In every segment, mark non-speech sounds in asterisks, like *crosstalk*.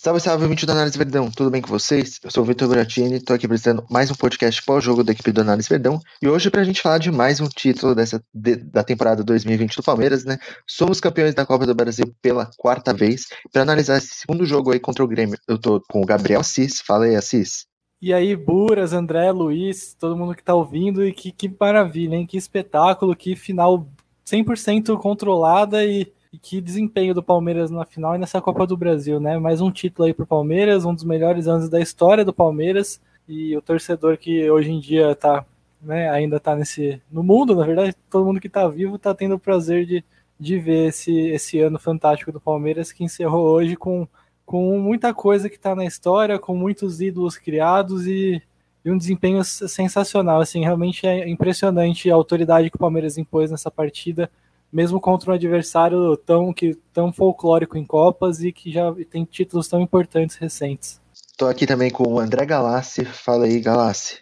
Salve, salve, ouvinte do Análise Verdão, tudo bem com vocês? Eu sou o Vitor Buratini, estou aqui apresentando mais um podcast pós-jogo da equipe do Análise Verdão, e hoje para a gente falar de mais um título dessa, de, da temporada 2020 do Palmeiras, né? Somos campeões da Copa do Brasil pela quarta vez, para analisar esse segundo jogo aí contra o Grêmio, eu tô com o Gabriel Assis, fala aí Assis. E aí, Buras, André, Luiz, todo mundo que tá ouvindo, e que, que maravilha, hein? Que espetáculo, que final 100% controlada e e que desempenho do Palmeiras na final e nessa Copa do Brasil, né? Mais um título aí pro Palmeiras, um dos melhores anos da história do Palmeiras. E o torcedor que hoje em dia tá, né, ainda tá nesse. no mundo, na verdade, todo mundo que tá vivo tá tendo o prazer de, de ver esse, esse ano fantástico do Palmeiras que encerrou hoje com, com muita coisa que tá na história, com muitos ídolos criados e, e um desempenho sensacional. Assim, realmente é impressionante a autoridade que o Palmeiras impôs nessa partida mesmo contra um adversário tão, que, tão folclórico em Copas e que já tem títulos tão importantes recentes. Estou aqui também com o André Galassi. Fala aí, Galassi.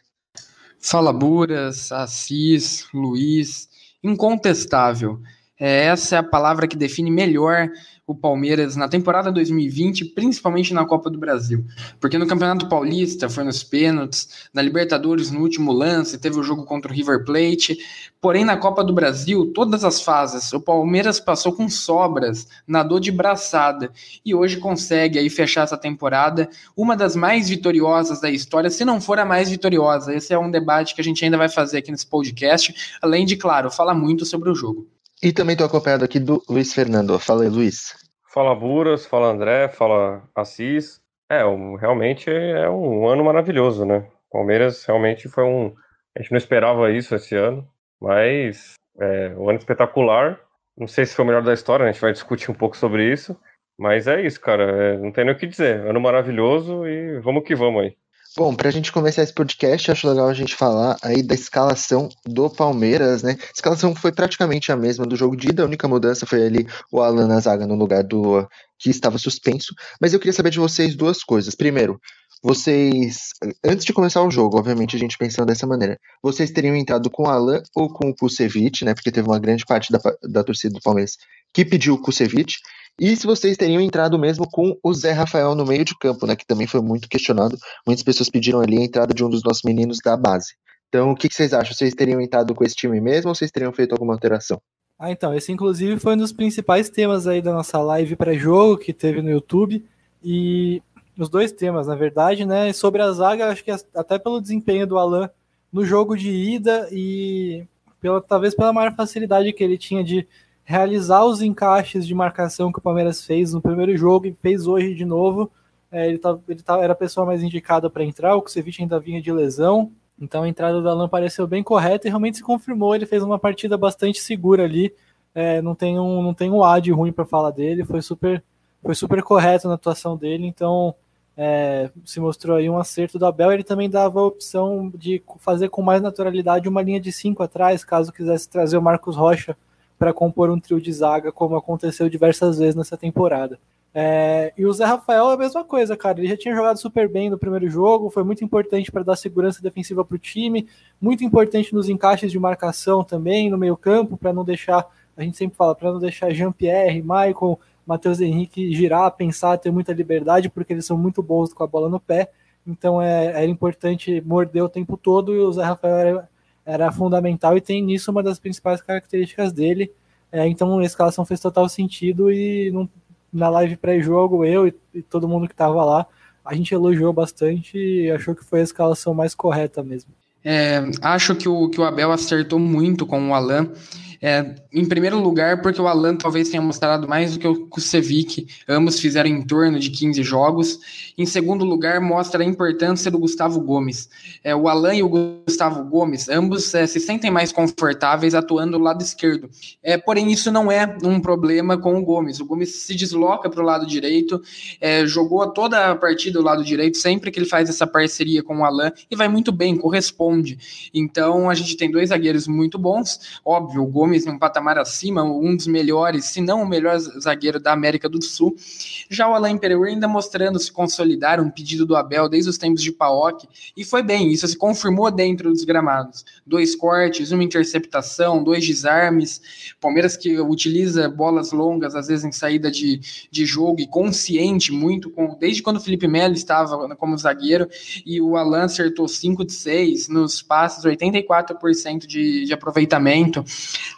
Fala Buras, Assis, Luiz. Incontestável. É, essa é a palavra que define melhor o Palmeiras na temporada 2020, principalmente na Copa do Brasil. Porque no Campeonato Paulista foi nos pênaltis, na Libertadores no último lance, teve o jogo contra o River Plate. Porém, na Copa do Brasil, todas as fases, o Palmeiras passou com sobras, nadou de braçada e hoje consegue aí fechar essa temporada, uma das mais vitoriosas da história, se não for a mais vitoriosa. Esse é um debate que a gente ainda vai fazer aqui nesse podcast, além de, claro, falar muito sobre o jogo. E também estou acompanhado aqui do Luiz Fernando. Fala aí, Luiz. Fala Buras, fala André, fala Assis. É, um, realmente é um ano maravilhoso, né? Palmeiras realmente foi um. A gente não esperava isso esse ano, mas é um ano espetacular. Não sei se foi o melhor da história, a gente vai discutir um pouco sobre isso. Mas é isso, cara. É, não tem nem o que dizer. Ano maravilhoso e vamos que vamos aí. Bom, para a gente começar esse podcast, acho legal a gente falar aí da escalação do Palmeiras, né? A escalação foi praticamente a mesma do jogo de ida, a única mudança foi ali o Alan na zaga no lugar do que estava suspenso. Mas eu queria saber de vocês duas coisas. Primeiro, vocês, antes de começar o jogo, obviamente a gente pensando dessa maneira, vocês teriam entrado com o Alan ou com o Kusevich, né? Porque teve uma grande parte da, da torcida do Palmeiras que pediu o Kusevich. E se vocês teriam entrado mesmo com o Zé Rafael no meio de campo, né? Que também foi muito questionado. Muitas pessoas pediram ali a entrada de um dos nossos meninos da base. Então, o que, que vocês acham? Vocês teriam entrado com esse time mesmo ou vocês teriam feito alguma alteração? Ah, então, esse inclusive foi um dos principais temas aí da nossa live pré-jogo que teve no YouTube. E os dois temas, na verdade, né? Sobre a zaga, acho que até pelo desempenho do Alan no jogo de ida e pela, talvez pela maior facilidade que ele tinha de realizar os encaixes de marcação que o Palmeiras fez no primeiro jogo e fez hoje de novo. É, ele, tá, ele tá, era a pessoa mais indicada para entrar, o Kusevich ainda vinha de lesão, então a entrada do Alan pareceu bem correta e realmente se confirmou. Ele fez uma partida bastante segura ali, é, não tem um não tem um A ruim para falar dele, foi super foi super correto na atuação dele, então é, se mostrou aí um acerto do Abel. Ele também dava a opção de fazer com mais naturalidade uma linha de cinco atrás, caso quisesse trazer o Marcos Rocha para compor um trio de zaga, como aconteceu diversas vezes nessa temporada. É, e o Zé Rafael é a mesma coisa, cara. Ele já tinha jogado super bem no primeiro jogo, foi muito importante para dar segurança defensiva para o time, muito importante nos encaixes de marcação também, no meio-campo, para não deixar, a gente sempre fala, para não deixar Jean-Pierre, Michael, Matheus Henrique girar, pensar, ter muita liberdade, porque eles são muito bons com a bola no pé. Então é, era importante morder o tempo todo e o Zé Rafael era, era fundamental e tem nisso uma das principais características dele. É, então a escalação fez total sentido e não, na live pré-jogo, eu e, e, todo mundo que estava lá, a gente elogiou bastante e achou que foi a escalação mais correta mesmo. É, acho que o, que o Abel acertou muito com o Alan. É, em primeiro lugar, porque o Alan talvez tenha mostrado mais do que o Kusevic, ambos fizeram em torno de 15 jogos. Em segundo lugar, mostra a importância do Gustavo Gomes. É, o Alan e o Gustavo Gomes, ambos é, se sentem mais confortáveis atuando do lado esquerdo. É, porém, isso não é um problema com o Gomes. O Gomes se desloca para o lado direito, é, jogou toda a partida do lado direito, sempre que ele faz essa parceria com o Alan, e vai muito bem, corresponde. Então, a gente tem dois zagueiros muito bons. Óbvio, o Gomes Gomes em um patamar acima, um dos melhores, se não o melhor zagueiro da América do Sul. Já o Alain Pereira ainda mostrando se consolidar, um pedido do Abel desde os tempos de Paok, e foi bem, isso se confirmou dentro dos gramados. Dois cortes, uma interceptação, dois desarmes. Palmeiras que utiliza bolas longas, às vezes em saída de, de jogo e consciente muito, com, desde quando o Felipe Melo estava como zagueiro, e o Alan acertou 5 de 6 nos passes, 84% de, de aproveitamento.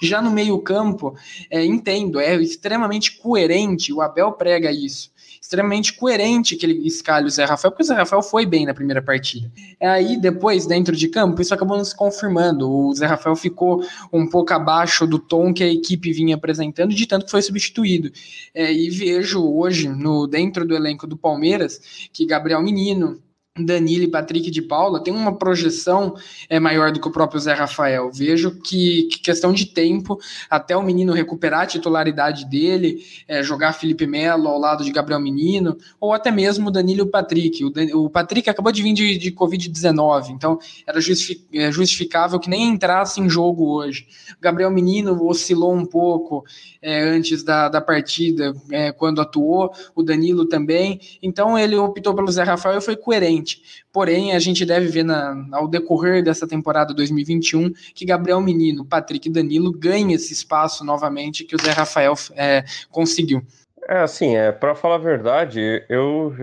Já no meio-campo, é, entendo, é extremamente coerente, o Abel prega isso extremamente coerente que ele escalhe o Zé Rafael, porque o Zé Rafael foi bem na primeira partida. Aí, depois, dentro de campo, isso acabou nos confirmando. O Zé Rafael ficou um pouco abaixo do tom que a equipe vinha apresentando, de tanto que foi substituído. É, e vejo hoje, no dentro do elenco do Palmeiras, que Gabriel Menino, Danilo e Patrick de Paula tem uma projeção é, maior do que o próprio Zé Rafael. Vejo que, que questão de tempo até o menino recuperar a titularidade dele, é, jogar Felipe Melo ao lado de Gabriel Menino, ou até mesmo Danilo e Patrick. O, Dan, o Patrick acabou de vir de, de Covid-19, então era é, justificável que nem entrasse em jogo hoje. O Gabriel Menino oscilou um pouco é, antes da, da partida, é, quando atuou, o Danilo também, então ele optou pelo Zé Rafael e foi coerente. Porém, a gente deve ver na, ao decorrer dessa temporada 2021 que Gabriel Menino, Patrick e Danilo ganhem esse espaço novamente que o Zé Rafael é, conseguiu. É assim, é para falar a verdade, eu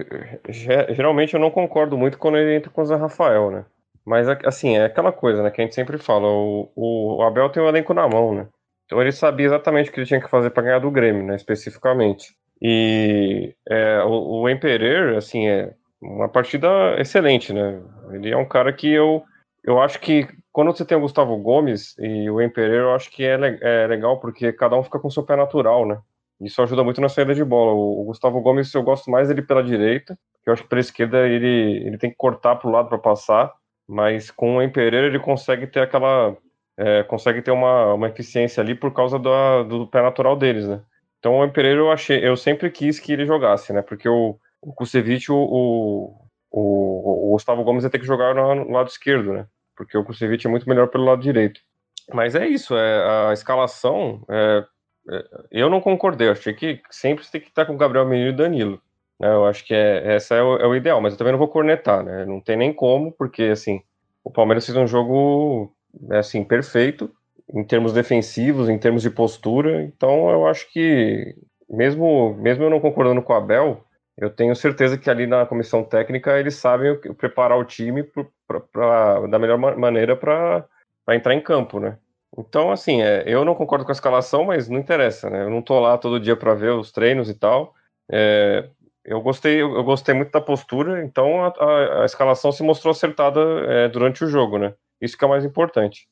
geralmente eu não concordo muito quando ele entra com o Zé Rafael, né? Mas assim, é aquela coisa, né, que a gente sempre fala, o, o Abel tem o elenco na mão, né? Então ele sabia exatamente o que ele tinha que fazer para ganhar do Grêmio, né, especificamente. E é, o, o Emperer, assim, é, uma partida excelente, né? Ele é um cara que eu, eu acho que quando você tem o Gustavo Gomes e o Empereiro, eu acho que é, é, legal porque cada um fica com seu pé natural, né? Isso ajuda muito na saída de bola. O, Gustavo Gomes, eu gosto mais dele pela direita, eu acho que pela esquerda ele, ele tem que cortar para o lado para passar, mas com o Empereiro ele consegue ter aquela. É, consegue ter uma, uma eficiência ali por causa do, do pé natural deles, né? Então o Empereiro eu achei, eu sempre quis que ele jogasse, né? Porque o, o Kusevich, o, o, o, Gustavo Gomes ia ter que jogar no, lado esquerdo, né? Porque o Kusevich é muito melhor pelo lado direito. Mas é isso, é, a escalação, é, é, eu não concordei, eu achei que sempre você tem que estar com o Gabriel Menino e Danilo. Né? Eu acho que é, essa é o, é o, ideal, mas eu também não vou cornetar, né? Não tem nem como, porque assim, o Palmeiras fez um jogo é, assim, perfeito em termos defensivos, em termos de postura, então eu acho que mesmo, mesmo eu não concordando com o Abel, eu tenho certeza que ali na comissão técnica eles sabem preparar o time pra, pra, da melhor maneira para entrar em campo, né? Então, assim, é, eu não concordo com a escalação, mas não interessa, né? Eu não tô lá todo dia para ver os treinos e tal. É, eu gostei, eu gostei muito da postura, então a, a, a escalação se mostrou acertada é, durante o jogo, né? Isso que é o mais importante.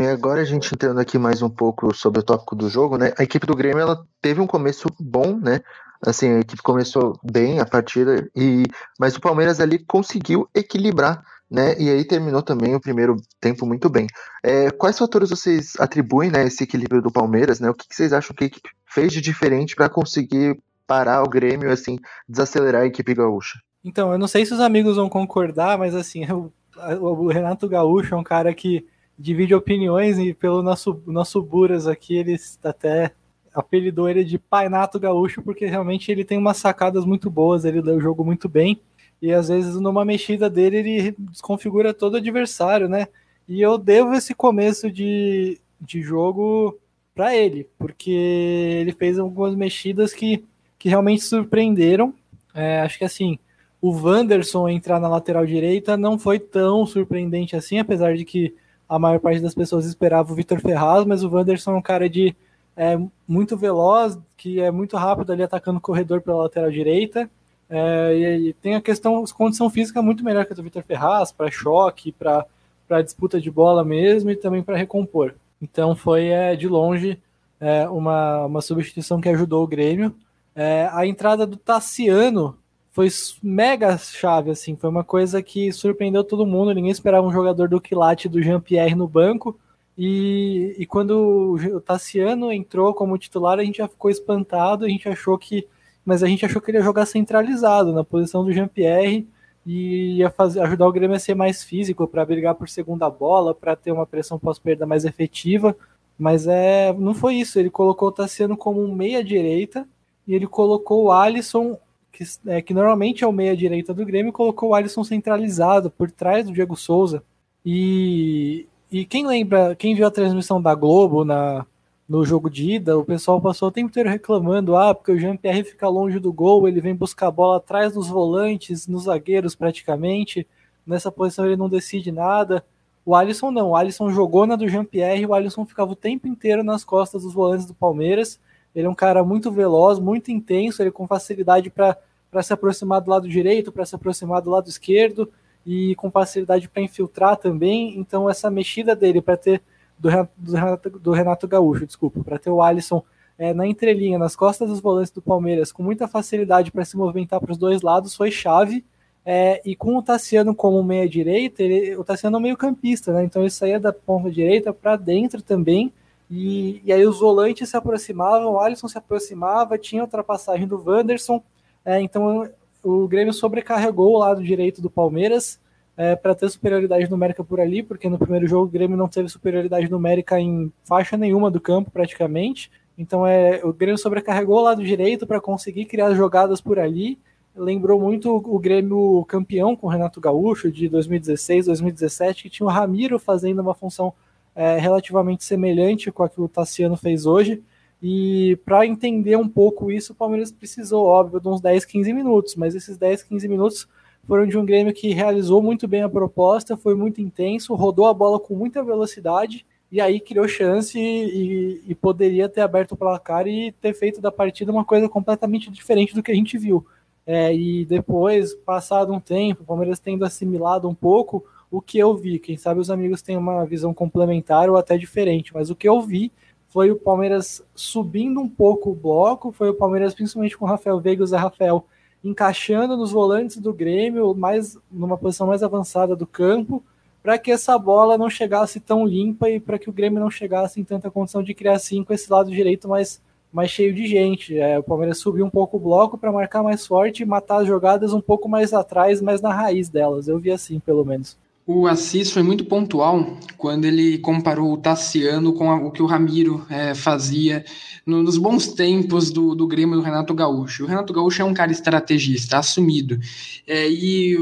E agora a gente entrando aqui mais um pouco sobre o tópico do jogo, né? A equipe do Grêmio ela teve um começo bom, né? Assim, a equipe começou bem a partida e mas o Palmeiras ali conseguiu equilibrar, né? E aí terminou também o primeiro tempo muito bem. É, quais fatores vocês atribuem, né, esse equilíbrio do Palmeiras, né? O que, que vocês acham que a equipe fez de diferente para conseguir parar o Grêmio, assim, desacelerar a equipe gaúcha? Então, eu não sei se os amigos vão concordar, mas assim, o, o Renato Gaúcho é um cara que divide opiniões e pelo nosso, nosso Buras aqui, ele até apelidou ele de Painato Gaúcho, porque realmente ele tem umas sacadas muito boas, ele lê o jogo muito bem, e às vezes numa mexida dele ele desconfigura todo o adversário, né? E eu devo esse começo de, de jogo para ele, porque ele fez algumas mexidas que, que realmente surpreenderam. É, acho que assim, o Wanderson entrar na lateral direita não foi tão surpreendente assim, apesar de que a maior parte das pessoas esperava o Vitor Ferraz, mas o Wanderson é um cara de é, muito veloz, que é muito rápido ali atacando o corredor pela lateral direita. É, e, e, tem a questão, condição física muito melhor que a do Vitor Ferraz, para choque, para disputa de bola mesmo e também para recompor. Então foi é, de longe é, uma, uma substituição que ajudou o Grêmio. É, a entrada do Tassiano foi mega chave, assim, foi uma coisa que surpreendeu todo mundo, ninguém esperava um jogador do quilate do Jean-Pierre no banco, e, e quando o Tassiano entrou como titular, a gente já ficou espantado, a gente achou que, mas a gente achou que ele ia jogar centralizado, na posição do Jean-Pierre, e ia fazer, ajudar o Grêmio a ser mais físico, para brigar por segunda bola, para ter uma pressão pós-perda mais efetiva. Mas é, não foi isso. Ele colocou o Tassiano como um meia-direita e ele colocou o Alisson, que, é, que normalmente é o meia-direita do Grêmio, colocou o Alisson centralizado por trás do Diego Souza. E, e quem lembra, quem viu a transmissão da Globo na, no jogo de ida, o pessoal passou o tempo inteiro reclamando, ah, porque o Jean-Pierre fica longe do gol, ele vem buscar a bola atrás dos volantes, nos zagueiros praticamente, nessa posição ele não decide nada. O Alisson não, o Alisson jogou na do Jean-Pierre, o Alisson ficava o tempo inteiro nas costas dos volantes do Palmeiras, ele é um cara muito veloz, muito intenso, ele com facilidade para se aproximar do lado direito, para se aproximar do lado esquerdo, e com facilidade para infiltrar também, então essa mexida dele para ter do Renato, do Renato, Gaúcho, desculpa, para ter o Alisson é, na entrelinha, nas costas dos volantes do Palmeiras, com muita facilidade para se movimentar para os dois lados, foi chave. É, e com o Tassiano como meia-direita, o Tassiano é meio-campista, né? Então ele saía da ponta direita para dentro também. E, e, aí os volantes se aproximavam, o Alisson se aproximava, tinha ultrapassagem do Wanderson. É, então o Grêmio sobrecarregou o lado direito do Palmeiras é, para ter superioridade numérica por ali, porque no primeiro jogo o Grêmio não teve superioridade numérica em faixa nenhuma do campo, praticamente. Então é, o Grêmio sobrecarregou o lado direito para conseguir criar jogadas por ali. Lembrou muito o Grêmio campeão com o Renato Gaúcho de 2016, 2017, que tinha o Ramiro fazendo uma função é, relativamente semelhante com a que o Tassiano fez hoje. E para entender um pouco isso, o Palmeiras precisou, óbvio, de uns 10, 15 minutos, mas esses 10, 15 minutos foram de um Grêmio que realizou muito bem a proposta, foi muito intenso, rodou a bola com muita velocidade e aí criou chance e, e, poderia ter aberto o placar e ter feito da partida uma coisa completamente diferente do que a gente viu. É, e depois, passado um tempo, o Palmeiras tendo assimilado um pouco o que eu vi. Quem sabe os amigos têm uma visão complementar ou até diferente, mas o que eu vi foi o Palmeiras subindo um pouco o bloco, foi o Palmeiras, principalmente com o Rafael Veiga e o Zé Rafael, encaixando nos volantes do Grêmio, mais numa posição mais avançada do campo, para que essa bola não chegasse tão limpa e para que o Grêmio não chegasse em tanta condição de criar assim com esse lado direito mais, mais cheio de gente. É, o Palmeiras subiu um pouco o bloco para marcar mais forte e matar as jogadas um pouco mais atrás, mas na raiz delas. Eu vi assim, pelo menos. O Assis foi muito pontual quando ele comparou o Tassiano com a, o que o Ramiro é, fazia no, nos bons tempos do, do Grêmio do Renato Gaúcho. O Renato Gaúcho é um cara estrategista, assumido. É, e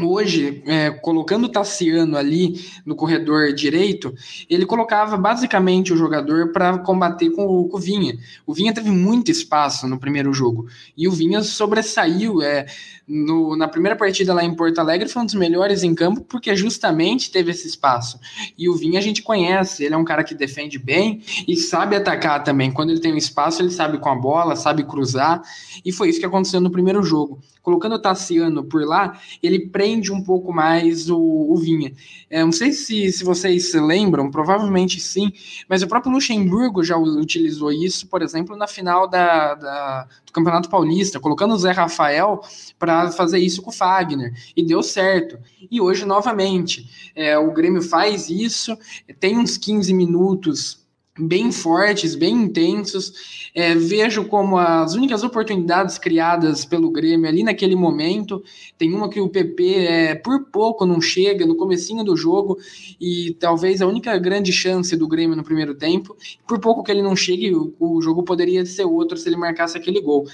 hoje, é, colocando o Tassiano ali no corredor direito, ele colocava basicamente o jogador para combater com o, com o, Vinha. O Vinha teve muito espaço no primeiro jogo e o Vinha sobressaiu. É, no, na primeira partida lá em Porto Alegre, foi um dos melhores em campo porque justamente teve esse espaço. E o Vinha a gente conhece, ele é um cara que defende bem e sabe atacar também. Quando ele tem um espaço, ele sabe com a bola, sabe cruzar, e foi isso que aconteceu no primeiro jogo colocando o Tassiano por lá, ele prende um pouco mais o, o Vinha. É, não sei se, se vocês se lembram, provavelmente sim, mas o próprio Luxemburgo já utilizou isso, por exemplo, na final da, da do Campeonato Paulista, colocando o Zé Rafael para fazer isso com o Fagner, e deu certo. E hoje, novamente, é, o Grêmio faz isso, tem uns 15 minutos bem fortes, bem intensos. É, vejo como as únicas oportunidades criadas pelo Grêmio ali naquele momento, tem uma que o PP é, por pouco não chega no comecinho do jogo e talvez a única grande chance do Grêmio no primeiro tempo, por pouco que ele não chegue, o, o jogo poderia ser outro se ele marcasse aquele gol.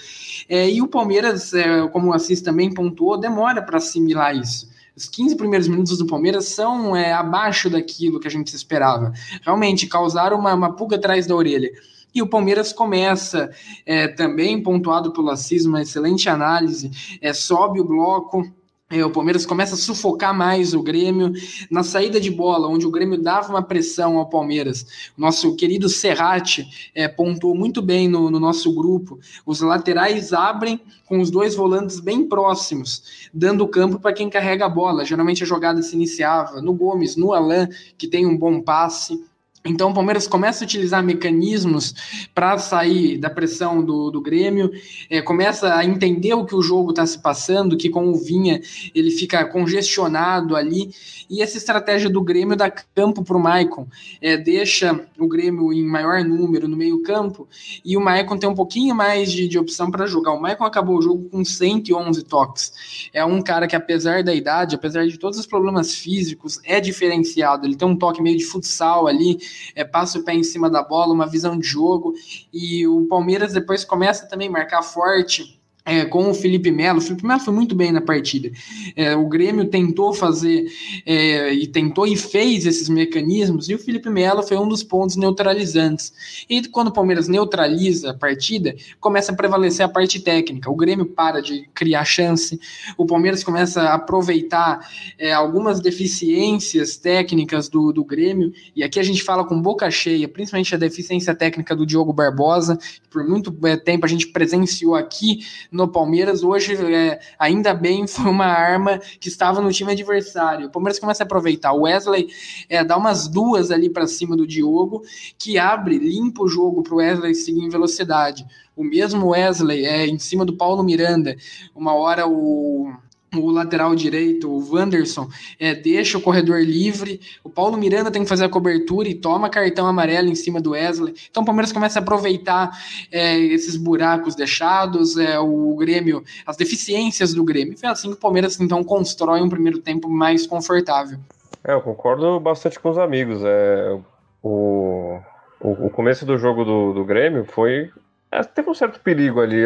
É, e o Palmeiras, é, como o Assis também pontuou, demora para assimilar isso os 15 primeiros minutos do Palmeiras são é, abaixo daquilo que a gente esperava. Realmente causaram uma, uma pulga atrás da orelha. E o Palmeiras começa é, também, pontuado pelo Assis, uma excelente análise, é, sobe o bloco, é, o Palmeiras começa a sufocar mais o Grêmio na saída de bola, onde o Grêmio dava uma pressão ao Palmeiras. Nosso querido Serrati é, pontuou muito bem no, no, nosso grupo. Os laterais abrem com os dois volantes bem próximos, dando campo para quem carrega a bola. Geralmente a jogada se iniciava no Gomes, no Alain, que tem um bom passe Então o Palmeiras começa a utilizar mecanismos para sair da pressão do, do Grêmio, é, começa a entender o que o jogo está se passando, que com o Vinha ele fica congestionado ali, e essa estratégia do Grêmio dá campo para o Maicon, é, deixa o Grêmio em maior número no meio campo, e o Maicon tem um pouquinho mais de, de opção para jogar. O Maicon acabou o jogo com 111 toques. É um cara que apesar da idade, apesar de todos os problemas físicos, é diferenciado. Ele tem um toque meio de futsal ali, é, passa o pé em cima da bola, uma visão de jogo, e o Palmeiras depois começa também a marcar forte é, com o Felipe Melo. O Felipe Melo foi muito bem na partida. É, o Grêmio tentou fazer é, e tentou e fez esses mecanismos, e o Felipe Melo foi um dos pontos neutralizantes. E quando o Palmeiras neutraliza a partida, começa a prevalecer a parte técnica. O Grêmio para de criar chance, o Palmeiras começa a aproveitar é, algumas deficiências técnicas do, do Grêmio, e aqui a gente fala com boca cheia, principalmente a deficiência técnica do Diogo Barbosa, que por muito é, tempo a gente presenciou aqui no Palmeiras, hoje, é, ainda bem, *laughs* foi uma arma que estava no time adversário. O Palmeiras começa a aproveitar. O Wesley é, dá umas duas ali para cima do Diogo, que abre, limpa o jogo para o Wesley seguir em velocidade. O mesmo Wesley é em cima do Paulo Miranda. Uma hora o o lateral direito, o Wanderson, é, deixa o corredor livre, o Paulo Miranda tem que fazer a cobertura e toma cartão amarelo em cima do Wesley. Então o Palmeiras começa a aproveitar é, esses buracos deixados, é, o Grêmio, as deficiências do Grêmio. Foi assim que o Palmeiras então constrói um primeiro tempo mais confortável. É, eu concordo bastante com os amigos. É, o, o, o começo do jogo do, do Grêmio foi é, teve um certo perigo ali.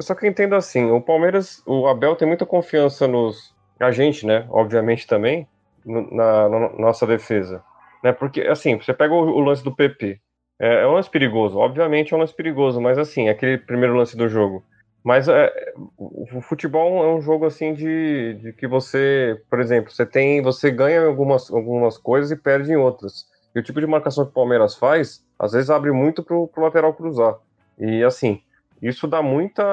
Só que eu entendo assim, o Palmeiras, o Abel tem muita confiança nos. A gente, né? Obviamente também, na, na nossa defesa. Né? Porque, assim, você pega o, o lance do PP. É, é, um lance perigoso, obviamente é um lance perigoso, mas assim, aquele primeiro lance do jogo. Mas é, o futebol é um jogo assim de, de, que você, por exemplo, você tem, você ganha algumas, algumas coisas e perde em outras. E o tipo de marcação que o Palmeiras faz, às vezes abre muito pro, pro lateral cruzar. E assim, isso dá muita,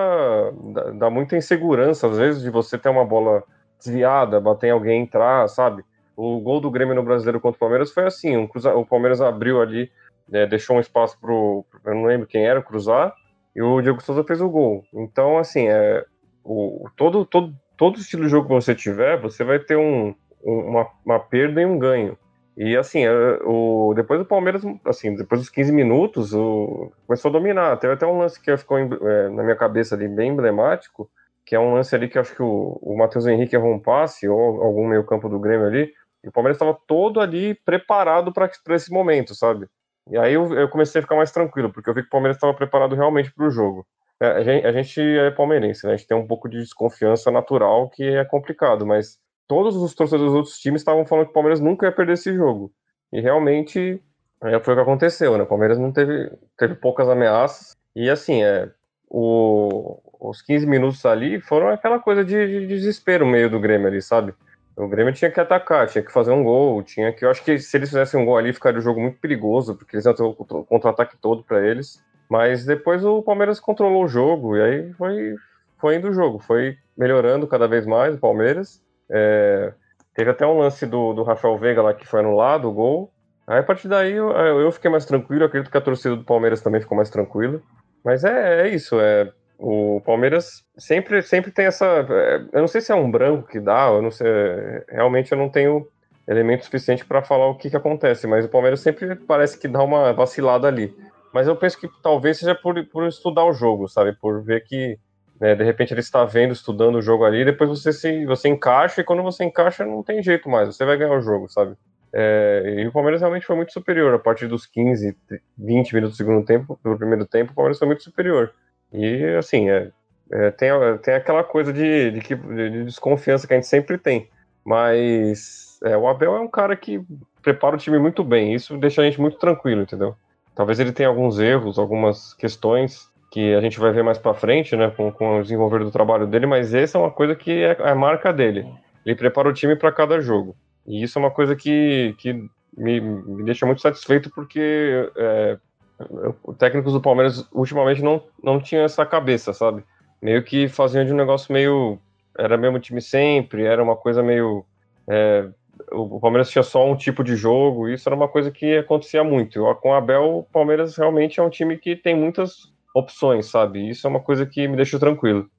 dá, muita insegurança, às vezes, de você ter uma bola desviada, bater em alguém entrar, sabe? O gol do Grêmio no Brasileiro contra o Palmeiras foi assim: um cruza... o Palmeiras abriu ali, né, deixou um espaço pro. Eu não lembro quem era, cruzar, e o Diego Souza fez o gol. Então, assim, é, o, todo, todo, todo estilo de jogo que você tiver, você vai ter um, uma, uma perda e um ganho. E assim, o, depois do Palmeiras, assim, depois dos 15 minutos, o, começou a dominar. Teve até um lance que ficou é, na minha cabeça ali bem emblemático, que é um lance ali que acho que o, o Matheus Henrique errou um passe, ou algum meio campo do Grêmio ali, e o Palmeiras estava todo ali preparado para esse momento, sabe? E aí eu, eu, comecei a ficar mais tranquilo, porque eu vi que o Palmeiras estava preparado realmente para o jogo. É, a, gente, a gente é palmeirense, né? A gente tem um pouco de desconfiança natural que é complicado, mas todos os torcedores dos outros times estavam falando que o Palmeiras nunca ia perder esse jogo. E realmente é, foi o que aconteceu, né? O Palmeiras não teve, teve poucas ameaças. E assim, é, o, os 15 minutos ali foram aquela coisa de, de, desespero meio do Grêmio ali, sabe? O Grêmio tinha que atacar, tinha que fazer um gol, tinha que. Eu acho que se eles fizessem um gol ali, ficaria o jogo muito perigoso, porque eles iam ter o contra-ataque todo para eles. Mas depois o Palmeiras controlou o jogo, e aí foi, foi indo o jogo, foi melhorando cada vez mais o Palmeiras. É, teve até um lance do, do Rafael Veiga lá que foi anulado, o gol. Aí a partir daí eu, eu fiquei mais tranquilo, acredito que a torcida do Palmeiras também ficou mais tranquila. Mas é, é isso, é, o Palmeiras sempre, sempre tem essa. É, eu não sei se é um branco que dá, eu não sei. Realmente eu não tenho elemento suficiente para falar o que, que acontece, mas o Palmeiras sempre parece que dá uma vacilada ali. Mas eu penso que talvez seja por, por estudar o jogo, sabe? Por ver que né? De repente ele está vendo, estudando o jogo ali, depois você se você encaixa e quando você encaixa não tem jeito mais, você vai ganhar o jogo, sabe? É, e o Palmeiras realmente foi muito superior a partir dos 15, 20 minutos do segundo tempo, do primeiro tempo, o Palmeiras foi muito superior. E assim, é, é, tem, tem aquela coisa de, de, de, desconfiança que a gente sempre tem. Mas é, o Abel é um cara que prepara o time muito bem, isso deixa a gente muito tranquilo, entendeu? Talvez ele tenha alguns erros, algumas questões que a gente vai ver mais para frente, né, com, com o desenvolver do trabalho dele, mas essa é uma coisa que é, é marca dele. Ele prepara o time para cada jogo. E isso é uma coisa que, que me, me deixa muito satisfeito, porque é, os técnicos do Palmeiras ultimamente não, não tinham essa cabeça, sabe? Meio que faziam de um negócio meio. Era mesmo time sempre, era uma coisa meio. É, o Palmeiras tinha só um tipo de jogo, isso era uma coisa que acontecia muito. Com o Abel, o Palmeiras realmente é um time que tem muitas opções, sabe? Isso é uma coisa que me deixa tranquilo.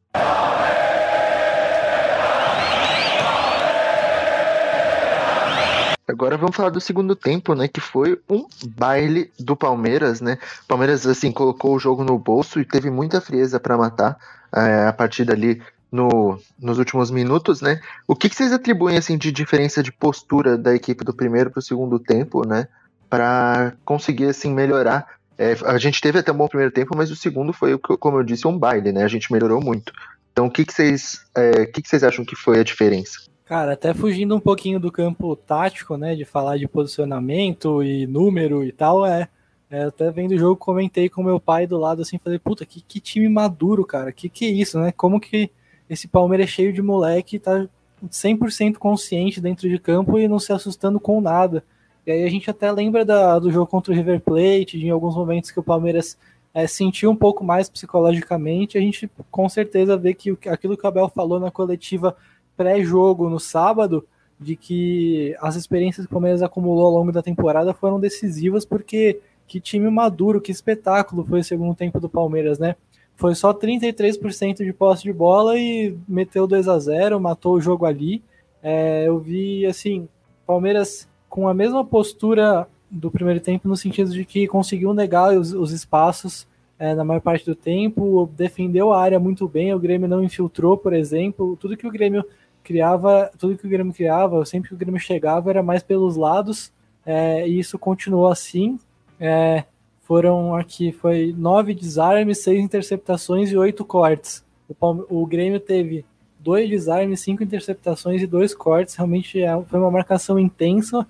Agora vamos falar do segundo tempo, né? Que foi um baile do Palmeiras, né? Palmeiras, assim, colocou o jogo no bolso e teve muita frieza para matar é, a partir dali no, nos últimos minutos, né? O que, que, vocês atribuem, assim, de diferença de postura da equipe do primeiro para o segundo tempo, né? Para conseguir, assim, melhorar. É, a gente teve até um bom primeiro tempo, mas o segundo foi, como eu disse, um baile, né? A gente melhorou muito. Então, o que, que vocês, é, que, que vocês acham que foi a diferença? Cara, até fugindo um pouquinho do campo tático, né, de falar de posicionamento e número e tal, é, é até vendo o jogo comentei com meu pai do lado assim, falei, puta, que, que time maduro, cara, que que é isso, né? Como que esse Palmeiras é cheio de moleque tá 100% consciente dentro de campo e não se assustando com nada. E aí a gente até lembra da, do jogo contra o River Plate, de em alguns momentos que o Palmeiras é, sentiu um pouco mais psicologicamente, a gente com certeza vê que aquilo que o Abel falou na coletiva pré-jogo no sábado de que as experiências que o Palmeiras acumulou ao longo da temporada foram decisivas, porque que time maduro, que espetáculo foi o segundo tempo do Palmeiras, né? Foi só 33% de posse de bola e meteu 2 a 0 matou o jogo ali. É, eu vi, assim, Palmeiras com a mesma postura do primeiro tempo, no sentido de que conseguiu negar os, os espaços é, na maior parte do tempo, defendeu a área muito bem, o Grêmio não infiltrou, por exemplo, tudo que o Grêmio criava, tudo que o Grêmio criava, sempre que o Grêmio chegava, era mais pelos lados, é, e isso continuou assim. É, foram aqui, foi nove desarmes, seis interceptações e oito cortes. O, o Grêmio teve dois desarmes, cinco interceptações e dois cortes. Realmente é, foi uma marcação intensa,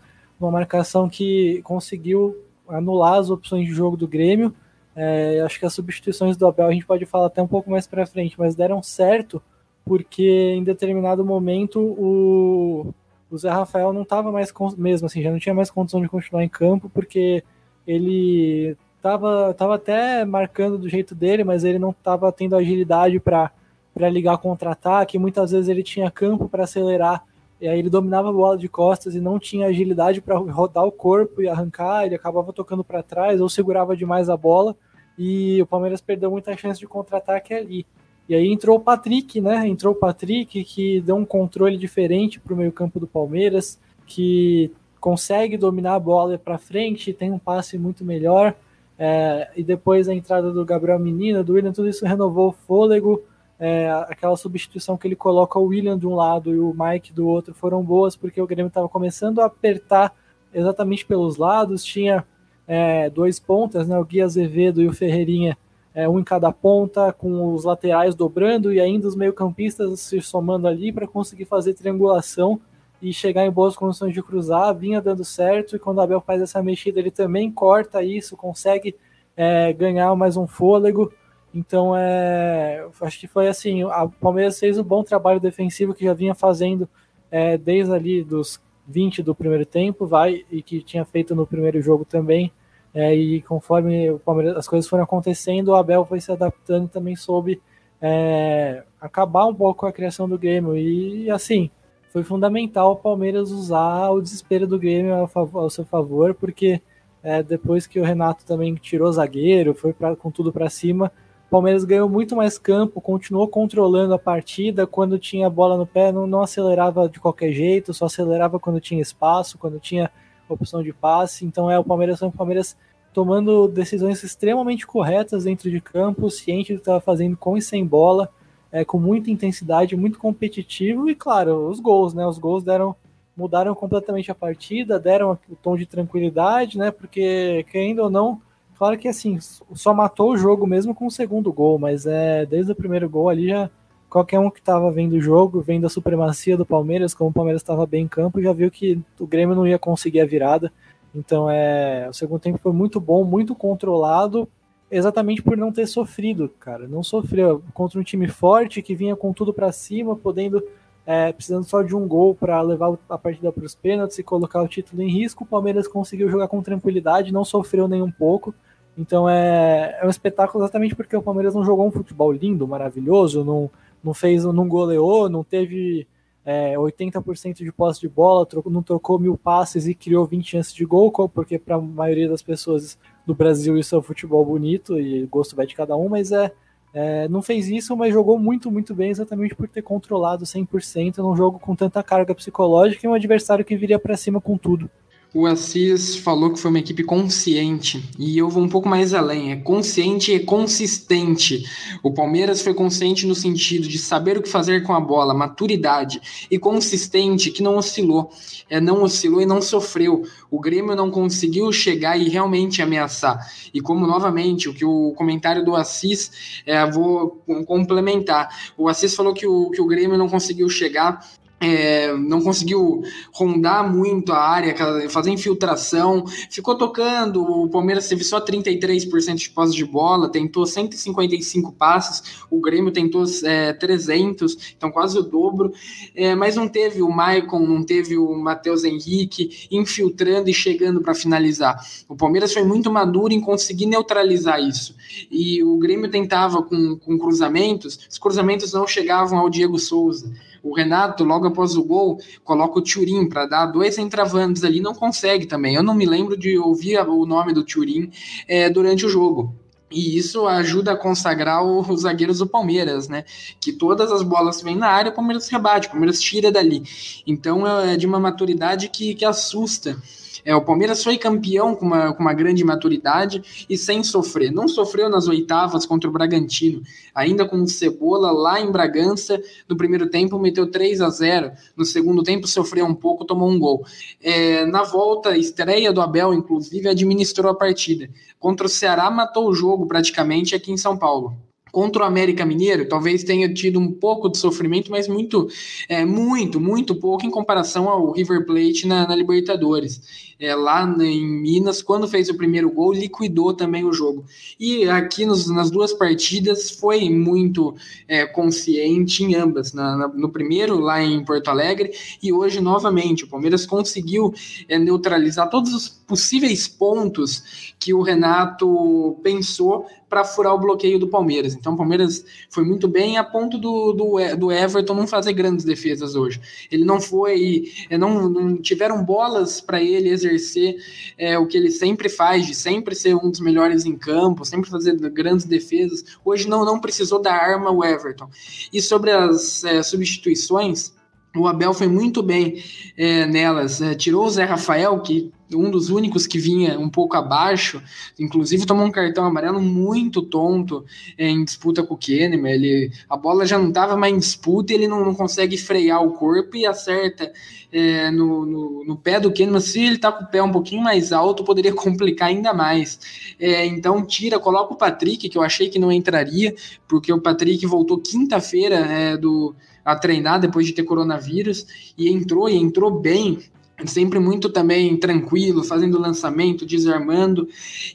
uma marcação que conseguiu anular as opções de jogo do Grêmio. É, acho que as substituições do Abel a gente pode falar até um pouco mais para frente, mas deram certo porque em determinado momento o, o Zé Rafael não estava mais mesmo assim, já não tinha mais condição de continuar em campo porque ele estava tava até marcando do jeito dele, mas ele não estava tendo agilidade para para ligar contra-ataque, muitas vezes ele tinha campo para acelerar, e aí ele dominava a bola de costas e não tinha agilidade para rodar o corpo e arrancar, ele acabava tocando para trás ou segurava demais a bola, e o Palmeiras perdeu muita chance de contra-ataque ali. E aí entrou o Patrick, né? Entrou o Patrick, que deu um controle diferente para o meio-campo do Palmeiras, que consegue dominar a bola para frente, tem um passe muito melhor. É, e depois a entrada do Gabriel Menino, do William, tudo isso renovou o fôlego. É, aquela substituição que ele coloca o William de um lado e o Mike do outro foram boas, porque o Grêmio estava começando a apertar exatamente pelos lados. Tinha é, dois pontas, né? O Gui Azevedo e o Ferreirinha é, um em cada ponta, com os laterais dobrando e ainda os meio-campistas se somando ali para conseguir fazer triangulação e chegar em boas condições de cruzar. Vinha dando certo e quando o Abel faz essa mexida, ele também corta isso, consegue é, ganhar mais um fôlego. Então, é, acho que foi assim: a Palmeiras fez um bom trabalho defensivo que já vinha fazendo é, desde ali dos 20 do primeiro tempo, vai, e que tinha feito no primeiro jogo também. É, e conforme as coisas foram acontecendo, o Abel foi se adaptando também soube é, acabar um pouco com a criação do Grêmio. E assim, foi fundamental o Palmeiras usar o desespero do Grêmio ao, ao seu favor, porque é, depois que o Renato também tirou zagueiro, foi pra, com tudo para cima, o Palmeiras ganhou muito mais campo, continuou controlando a partida. Quando tinha bola no pé, não, não acelerava de qualquer jeito, só acelerava quando tinha espaço, quando tinha opção de passe. Então é o Palmeiras, o Palmeiras tomando decisões extremamente corretas dentro de campo, ciente do que estava fazendo com e sem bola, é, com muita intensidade, muito competitivo e claro, os gols, né? Os gols deram mudaram completamente a partida, deram o tom de tranquilidade, né? Porque querendo ou não, claro que assim, só matou o jogo mesmo com o segundo gol, mas é desde o primeiro gol ali já qualquer um que estava vendo o jogo, vendo a supremacia do Palmeiras, como o Palmeiras estava bem em campo, já viu que o Grêmio não ia conseguir a virada. Então, é, o segundo tempo foi muito bom, muito controlado, exatamente por não ter sofrido, cara. Não sofreu contra um time forte que vinha com tudo para cima, podendo é, precisando só de um gol para levar a partida para os pênaltis e colocar o título em risco. O Palmeiras conseguiu jogar com tranquilidade, não sofreu nem um pouco. Então é, é um espetáculo exatamente porque o Palmeiras não jogou um futebol lindo, maravilhoso, não, não fez, não goleou, não teve é, 80% de posse de bola, trocou, não trocou mil passes e criou 20 chances de gol, porque para a maioria das pessoas do Brasil isso é um futebol bonito e gosto vai de cada um, mas é, é, não fez isso, mas jogou muito, muito bem, exatamente por ter controlado 100% num jogo com tanta carga psicológica e um adversário que viria para cima com tudo o Assis falou que foi uma equipe consciente, e eu vou um pouco mais além, é consciente e consistente. O Palmeiras foi consciente no sentido de saber o que fazer com a bola, maturidade, e consistente, que não oscilou, é, não oscilou e não sofreu. O Grêmio não conseguiu chegar e realmente ameaçar. E como, novamente, o que o comentário do Assis, é, vou complementar. O Assis falou que o, que o Grêmio não conseguiu chegar é, não conseguiu rondar muito a área, fazer infiltração, ficou tocando. O Palmeiras teve só 33% de posse de bola, tentou 155 passes, o Grêmio tentou é, 300, então quase o dobro, é, mas não teve o Maicon, não teve o Matheus Henrique infiltrando e chegando para finalizar. O Palmeiras foi muito maduro em conseguir neutralizar isso. E o Grêmio tentava com, com cruzamentos, os cruzamentos não chegavam ao Diego Souza. O Renato, logo após o gol, coloca o Turim para dar dois entravantes ali, não consegue também. Eu não me lembro de ouvir o nome do Turim é, durante o jogo. E isso ajuda a consagrar os zagueiros do Palmeiras, né? Que todas as bolas que vêm na área, o Palmeiras rebate, o Palmeiras tira dali. Então é de uma maturidade que, que assusta. É, o Palmeiras foi campeão com uma, com uma grande maturidade e sem sofrer. Não sofreu nas oitavas contra o Bragantino, ainda com o Cebola lá em Bragança. No primeiro tempo meteu 3 a 0 no segundo tempo sofreu um pouco, tomou um gol. É, na volta, estreia do Abel, inclusive, administrou a partida. Contra o Ceará, matou o jogo praticamente aqui em São Paulo. Contra o América Mineiro, talvez tenha tido um pouco de sofrimento, mas muito, é, muito, muito pouco em comparação ao River Plate na, na Libertadores. É, lá em Minas, quando fez o primeiro gol, liquidou também o jogo. E aqui nos, nas duas partidas foi muito é, consciente em ambas. Na, na, no primeiro, lá em Porto Alegre, e hoje novamente. O Palmeiras conseguiu é, neutralizar todos os possíveis pontos que o Renato pensou para furar o bloqueio do Palmeiras. Então o Palmeiras foi muito bem a ponto do, do, do Everton não fazer grandes defesas hoje. Ele não foi, é, não, não tiveram bolas para ele exercer é, o que ele sempre faz, de sempre ser um dos melhores em campo, sempre fazer grandes defesas. Hoje não, não precisou da arma o Everton. E sobre as é, substituições, o Abel foi muito bem é, nelas. É, tirou o Zé Rafael, que um dos únicos que vinha um pouco abaixo, inclusive tomou um cartão amarelo muito tonto é, em disputa com o Kahneman. Ele, a bola já não estava mais em disputa ele não, não consegue frear o corpo e acerta é, no, no, no, pé do Kahneman. Se ele está com o pé um pouquinho mais alto, poderia *laughs* complicar ainda mais. É, então tira, coloca o Patrick, que eu achei que não entraria, porque o Patrick voltou quinta-feira é, do a treinar depois de ter coronavírus e entrou e entrou bem sempre muito também tranquilo, fazendo lançamento, desarmando.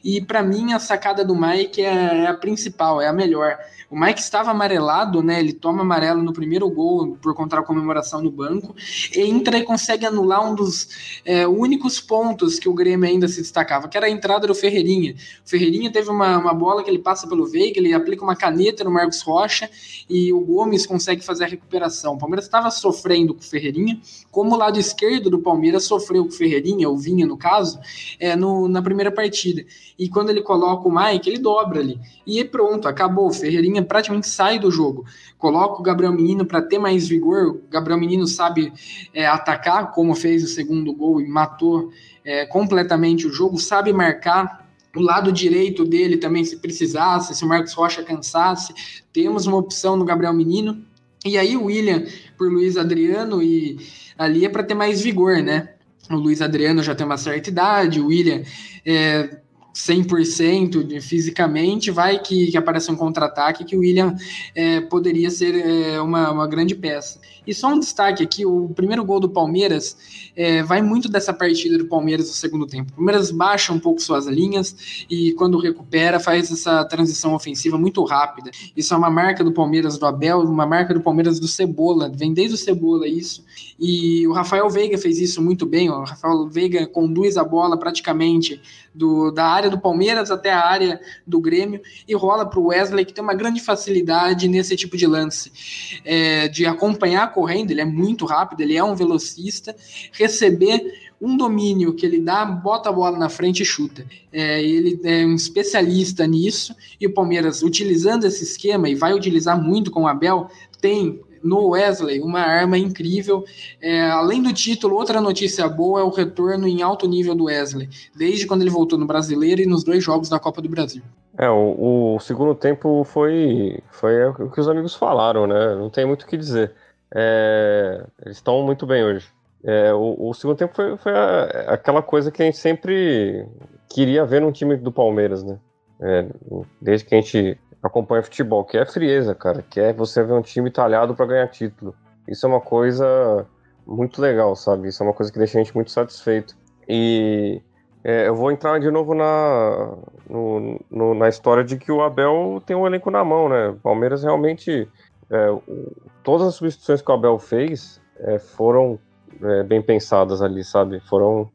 E para mim a sacada do Mike é, é a principal, é a melhor. O Mike estava amarelado, né? Ele toma amarelo no primeiro gol por conta da comemoração no banco, entra e consegue anular um dos é, únicos pontos que o Grêmio ainda se destacava, que era a entrada do Ferreirinha. O Ferreirinha teve uma, uma bola que ele passa pelo Veiga, ele aplica uma caneta no Marcos Rocha e o Gomes consegue fazer a recuperação. O Palmeiras estava sofrendo com o Ferreirinha, como o lado esquerdo do Palmeiras sofreu com o Ferreirinha, ou Vinha no caso, é, no, na primeira partida. E quando ele coloca o Mike, ele dobra ali. E pronto, acabou. O Ferreirinha praticamente sai do jogo. Coloca o Gabriel Menino para ter mais vigor. O Gabriel Menino sabe é, atacar, como fez o segundo gol e matou é, completamente o jogo, sabe marcar. O lado direito dele também, se precisasse, se o Marcos Rocha cansasse, temos uma opção no Gabriel Menino. E aí o William por Luiz Adriano e ali é para ter mais vigor, né? O Luiz Adriano já tem uma certa idade, o William é, 100% de, fisicamente, vai que, que aparece um contra-ataque que o William é, poderia ser é, uma, uma grande peça. E só um destaque aqui: o primeiro gol do Palmeiras é, vai muito dessa partida do Palmeiras no segundo tempo. O Palmeiras baixa um pouco suas linhas e, quando recupera, faz essa transição ofensiva muito rápida. Isso é uma marca do Palmeiras do Abel, uma marca do Palmeiras do Cebola, vem desde o Cebola isso. E o Rafael Veiga fez isso muito bem. O Rafael Veiga conduz a bola praticamente do, da área do Palmeiras até a área do Grêmio e rola para o Wesley, que tem uma grande facilidade nesse tipo de lance, é, de acompanhar correndo, ele é muito rápido, ele é um velocista, receber um domínio que ele dá, bota a bola na frente e chuta. É, ele é um especialista nisso, e o Palmeiras, utilizando esse esquema, e vai utilizar muito com o Abel, tem no Wesley, uma arma incrível. É, além do título, outra notícia boa é o retorno em alto nível do Wesley, desde quando ele voltou no Brasileiro e nos dois jogos da Copa do Brasil. É, o, o segundo tempo foi, foi o que os amigos falaram, né? Não tem muito o que dizer. É, eles estão muito bem hoje. É, o, o, segundo tempo foi, foi a, aquela coisa que a gente sempre queria ver num time do Palmeiras, né? É, desde que a gente acompanha futebol, que é frieza, cara, que é você ver um time talhado para ganhar título. Isso é uma coisa muito legal, sabe? Isso é uma coisa que deixa a gente muito satisfeito. E é, eu vou entrar de novo na, no, no, na história de que o Abel tem um elenco na mão, né? O Palmeiras realmente. É, todas as substituições que o Abel fez é, foram é, bem pensadas ali, sabe? Foram,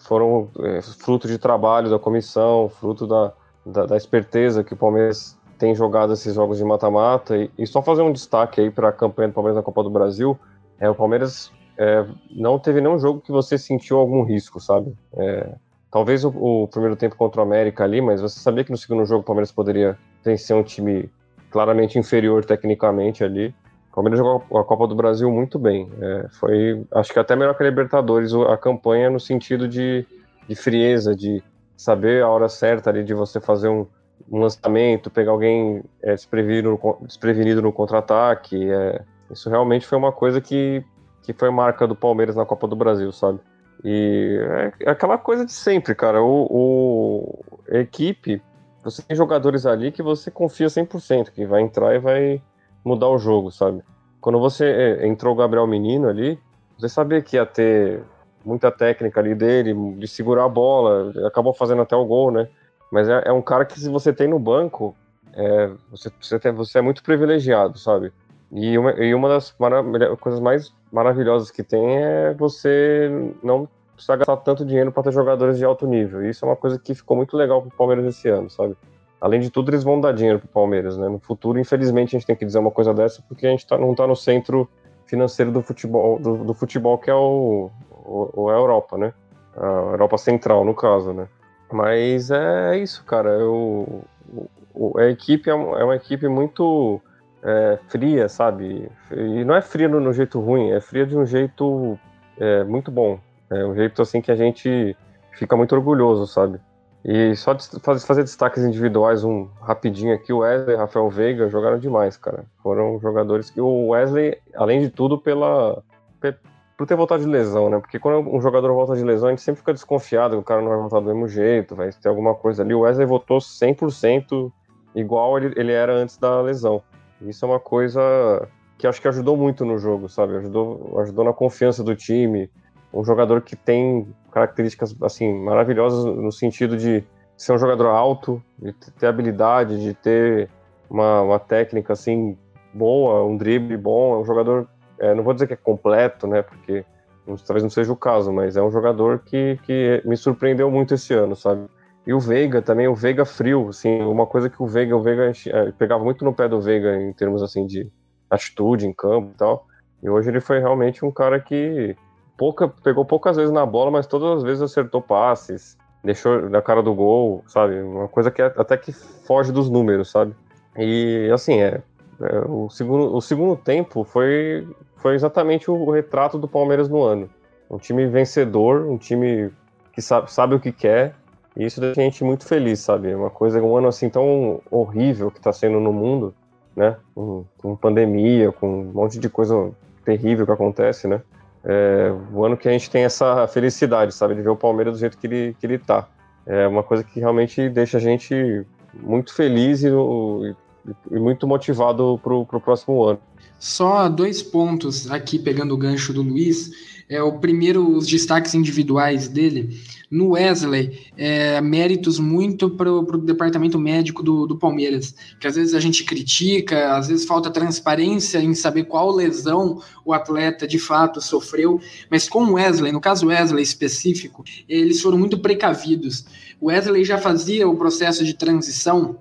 foram é, fruto de trabalho da comissão, fruto da, da, da esperteza que o Palmeiras tem jogado esses jogos de mata-mata. E, e, só fazer um destaque aí para a campanha do Palmeiras na Copa do Brasil: é, o Palmeiras é, não teve nenhum jogo que você sentiu algum risco, sabe? É, talvez o, o, primeiro tempo contra o América ali, mas você sabia que no segundo jogo o Palmeiras poderia vencer um time claramente inferior tecnicamente ali. O Palmeiras jogou a Copa do Brasil muito bem. É, foi, acho que até melhor que a Libertadores a campanha no sentido de, de frieza, de saber a hora certa ali de você fazer um, um lançamento, pegar alguém é, desprevenido, no, desprevenido no contra-ataque. É, isso realmente foi uma coisa que, que foi marca do Palmeiras na Copa do Brasil, sabe? E é, é aquela coisa de sempre, cara. O, o, equipe, você tem jogadores ali que você confia 100%, que vai entrar e vai mudar o jogo, sabe? Quando você é, entrou o Gabriel Menino ali, você sabia que ia ter muita técnica ali dele, de segurar a bola, acabou fazendo até o gol, né? Mas é, é um cara que se você tem no banco, é, você, você, tem, você é muito privilegiado, sabe? E uma, e uma das coisas mais maravilhosas que tem é você não precisar gastar tanto dinheiro para ter jogadores de alto nível. E isso é uma coisa que ficou muito legal para o Palmeiras esse ano, sabe? Além de tudo, eles vão dar dinheiro para o Palmeiras, né? No futuro, infelizmente, a gente tem que dizer uma coisa dessa porque a gente tá, não está no centro financeiro do futebol, do, do futebol que é o, o, a Europa, né? A Europa Central, no caso, né? Mas é isso, cara. Eu, o, a equipe é, é uma equipe muito é, fria, sabe? E não é fria no, no, jeito ruim, é fria de um jeito é, muito bom. É um jeito assim que a gente fica muito orgulhoso, sabe? E só fazer destaques individuais, um rapidinho aqui, o Wesley e Rafael Veiga jogaram demais, cara. Foram jogadores que o Wesley, além de tudo, pela por ter voltado de lesão, né? Porque quando um jogador volta de lesão, a gente sempre fica desconfiado que o cara não vai voltar do mesmo jeito, vai ter alguma coisa ali. O Wesley voltou 100% igual ele, ele era antes da lesão. Isso é uma coisa que acho que ajudou muito no jogo, sabe? Ajudou, ajudou na confiança do time. Um jogador que tem características assim maravilhosas no sentido de ser um jogador alto, de ter habilidade, de ter uma, uma técnica assim boa, um drible bom. É um jogador é, não vou dizer que é completo, né? Porque talvez não seja o caso, mas é um jogador que, que me surpreendeu muito esse ano, sabe? E o Veiga também, o Veiga frio, assim, uma coisa que o Veiga, o Veiga é, pegava muito no pé do Veiga em termos assim de atitude em campo e tal. E hoje ele foi realmente um cara que pouca, pegou poucas vezes na bola, mas todas as vezes acertou passes, deixou na cara do gol, sabe? Uma coisa que é, até que foge dos números, sabe? E assim, é, é o, segundo, o segundo tempo foi foi exatamente o retrato do Palmeiras no ano. Um time vencedor, um time que sabe, sabe o que quer, e isso deixa a gente muito feliz, sabe? Uma coisa, um ano assim tão horrível que está sendo no mundo, né? Com, com, pandemia, com um monte de coisa terrível que acontece, né? É, o ano que a gente tem essa felicidade, sabe? De ver o Palmeiras do jeito que ele, que ele tá. É uma coisa que realmente deixa a gente muito feliz e, e, e muito motivado pro, pro próximo ano. Só dois pontos aqui, pegando o gancho do Luiz. É, o primeiro, os destaques individuais dele. No Wesley, é, méritos muito para o departamento médico do, do Palmeiras, que às vezes a gente critica, às vezes falta transparência em saber qual lesão o atleta de fato sofreu, mas com o Wesley, no caso Wesley específico, eles foram muito precavidos. O Wesley já fazia o processo de transição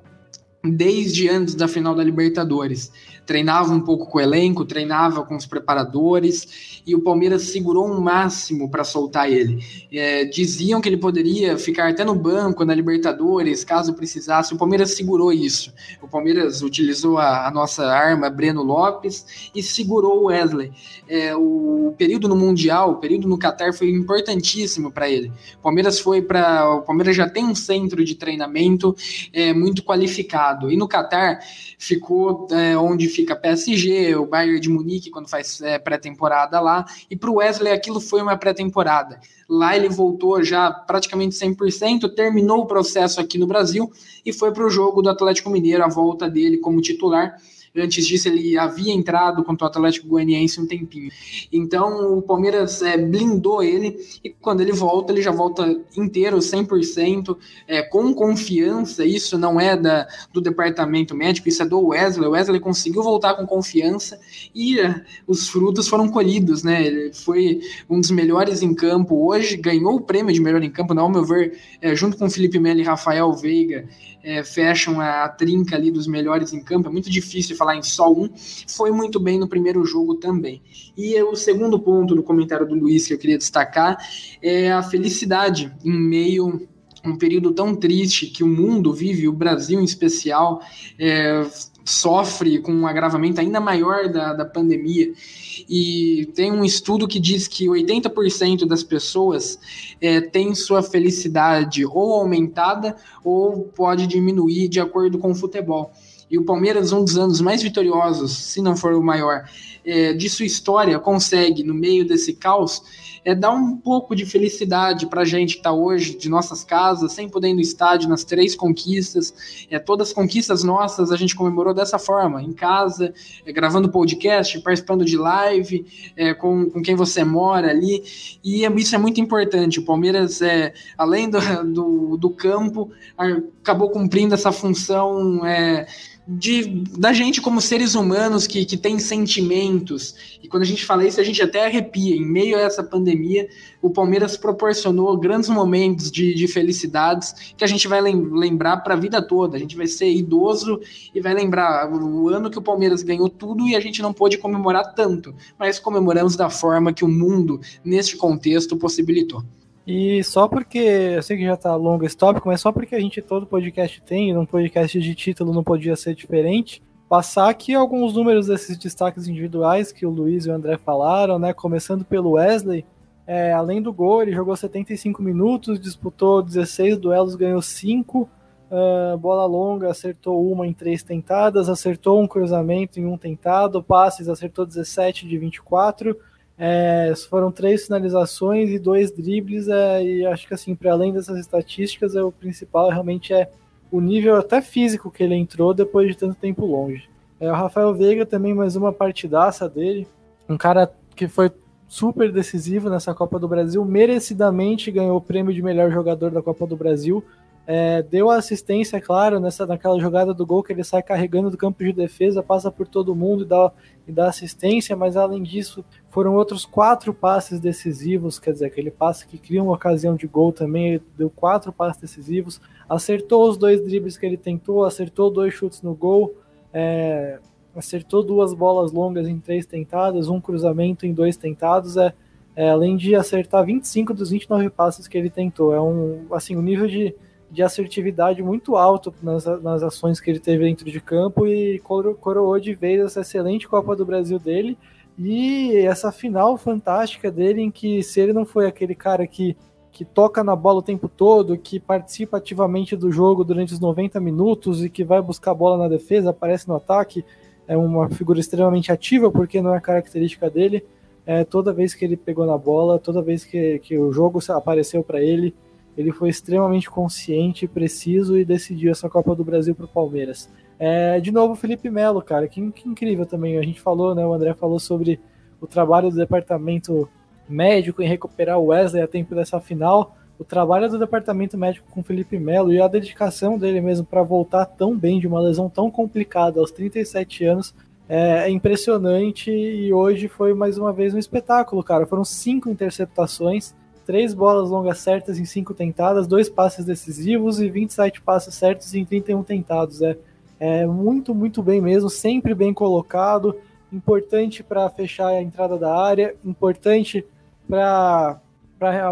desde antes da final da Libertadores treinava um pouco com o elenco, treinava com os preparadores e o Palmeiras segurou um máximo para soltar ele. É, diziam que ele poderia ficar até no banco na Libertadores, caso precisasse. O Palmeiras segurou isso. O Palmeiras utilizou a, a nossa arma, Breno Lopes, e segurou o Wesley. É, o período no Mundial, o período no Catar foi importantíssimo para ele. O Palmeiras foi para. O Palmeiras já tem um centro de treinamento é, muito qualificado. E no Catar ficou é, onde fica PSG, o Bayern de Munique, quando faz é, pré-temporada lá, e para o Wesley aquilo foi uma pré-temporada. Lá ele voltou já praticamente 100%, terminou o processo aqui no Brasil e foi para o jogo do Atlético Mineiro, a volta dele como titular. Antes disso, ele havia entrado contra o Atlético Goianiense um tempinho. Então, o Palmeiras é, blindou ele e quando ele volta, ele já volta inteiro, 100%, é, com confiança. Isso não é da, do departamento médico, isso é do Wesley. O Wesley conseguiu voltar com confiança e é, os frutos foram colhidos, né? Ele foi um dos melhores em campo hoje, ganhou o prêmio de melhor em campo, ao meu ver, é, junto com Felipe Melo e Rafael Veiga é, fecham a trinca ali dos melhores em campo. É muito difícil falar em só um. Foi muito bem no primeiro jogo também. E o segundo ponto do comentário do Luiz que eu queria destacar é a felicidade em meio um período tão triste que o mundo vive, o Brasil em especial, é, sofre com um agravamento ainda maior da, da pandemia. E tem um estudo que diz que 80% das pessoas é, tem sua felicidade ou aumentada ou pode diminuir de acordo com o futebol. E o Palmeiras, um dos anos mais vitoriosos, se não for o maior, é, de sua história, consegue, no meio desse caos, é dar um pouco de felicidade para a gente que está hoje de nossas casas, sem poder ir no estádio nas três conquistas. É, todas as conquistas nossas a gente comemorou dessa forma, em casa, é, gravando podcast, participando de live, é, com, com quem você mora ali. E é, isso é muito importante. O Palmeiras, é, além do, do, do campo, acabou cumprindo essa função. É, de, da gente como seres humanos que, que tem sentimentos. E quando a gente fala isso, a gente até arrepia. Em meio a essa pandemia, o Palmeiras proporcionou grandes momentos de, de felicidades que a gente vai lembrar para a vida toda. A gente vai ser idoso e vai lembrar o ano que o Palmeiras ganhou tudo e a gente não pôde comemorar tanto, mas comemoramos da forma que o mundo, neste contexto, possibilitou. E só porque, eu sei que já tá longo esse tópico, mas só porque a gente todo podcast tem, num podcast de título não podia ser diferente, passar aqui alguns números desses destaques individuais que o Luiz e o André falaram, né? Começando pelo Wesley, é, além do gol, ele jogou 75 minutos, disputou 16 duelos, ganhou 5, uh, ah, bola longa, acertou uma em três tentadas, acertou um cruzamento em um tentado, passes, acertou 17 de 24, é, foram três finalizações e dois dribles, é, e acho que assim, para além dessas estatísticas, é, o principal realmente é o nível até físico que ele entrou depois de tanto tempo longe. É, o Rafael Veiga também, mais uma partidaça dele, um cara que foi super decisivo nessa Copa do Brasil, merecidamente ganhou o prêmio de melhor jogador da Copa do Brasil, é, deu assistência, claro, nessa, naquela jogada do gol que ele sai carregando do campo de defesa, passa por todo mundo e dá, e dá assistência, mas além disso, foram outros quatro passes decisivos, quer dizer, aquele passe que cria uma ocasião de gol também, deu quatro passes decisivos, acertou os dois dribles que ele tentou, acertou dois chutes no gol, é, acertou duas bolas longas em três tentadas, um cruzamento em dois tentados, é, é, além de acertar 25 dos 29 passes que ele tentou. É um, assim, um nível de de assertividade muito alto nas, nas ações que ele teve dentro de campo e coroou de vez essa excelente Copa do Brasil dele e essa final fantástica dele em que se ele não foi aquele cara que, que toca na bola o tempo todo, que participa ativamente do jogo durante os 90 minutos e que vai buscar a bola na defesa, aparece no ataque, é uma figura extremamente ativa porque não é característica dele. É, toda vez que ele pegou na bola, toda vez que, que o jogo apareceu para ele, ele foi extremamente consciente, preciso e decidiu essa Copa do Brasil para o Palmeiras. É, de novo, Felipe Melo, cara, que, que, incrível também. A gente falou, né? O André falou sobre o trabalho do departamento médico em recuperar o Wesley a tempo dessa final. O trabalho do departamento médico com Felipe Melo e a dedicação dele mesmo para voltar tão bem de uma lesão tão complicada aos 37 anos é, é impressionante. E hoje foi mais uma vez um espetáculo, cara. Foram cinco interceptações três bolas longas certas em cinco tentadas, dois passes decisivos e 27 passes certos em 31 tentados. É, é muito, muito bem mesmo, sempre bem colocado, importante para fechar a entrada da área, importante para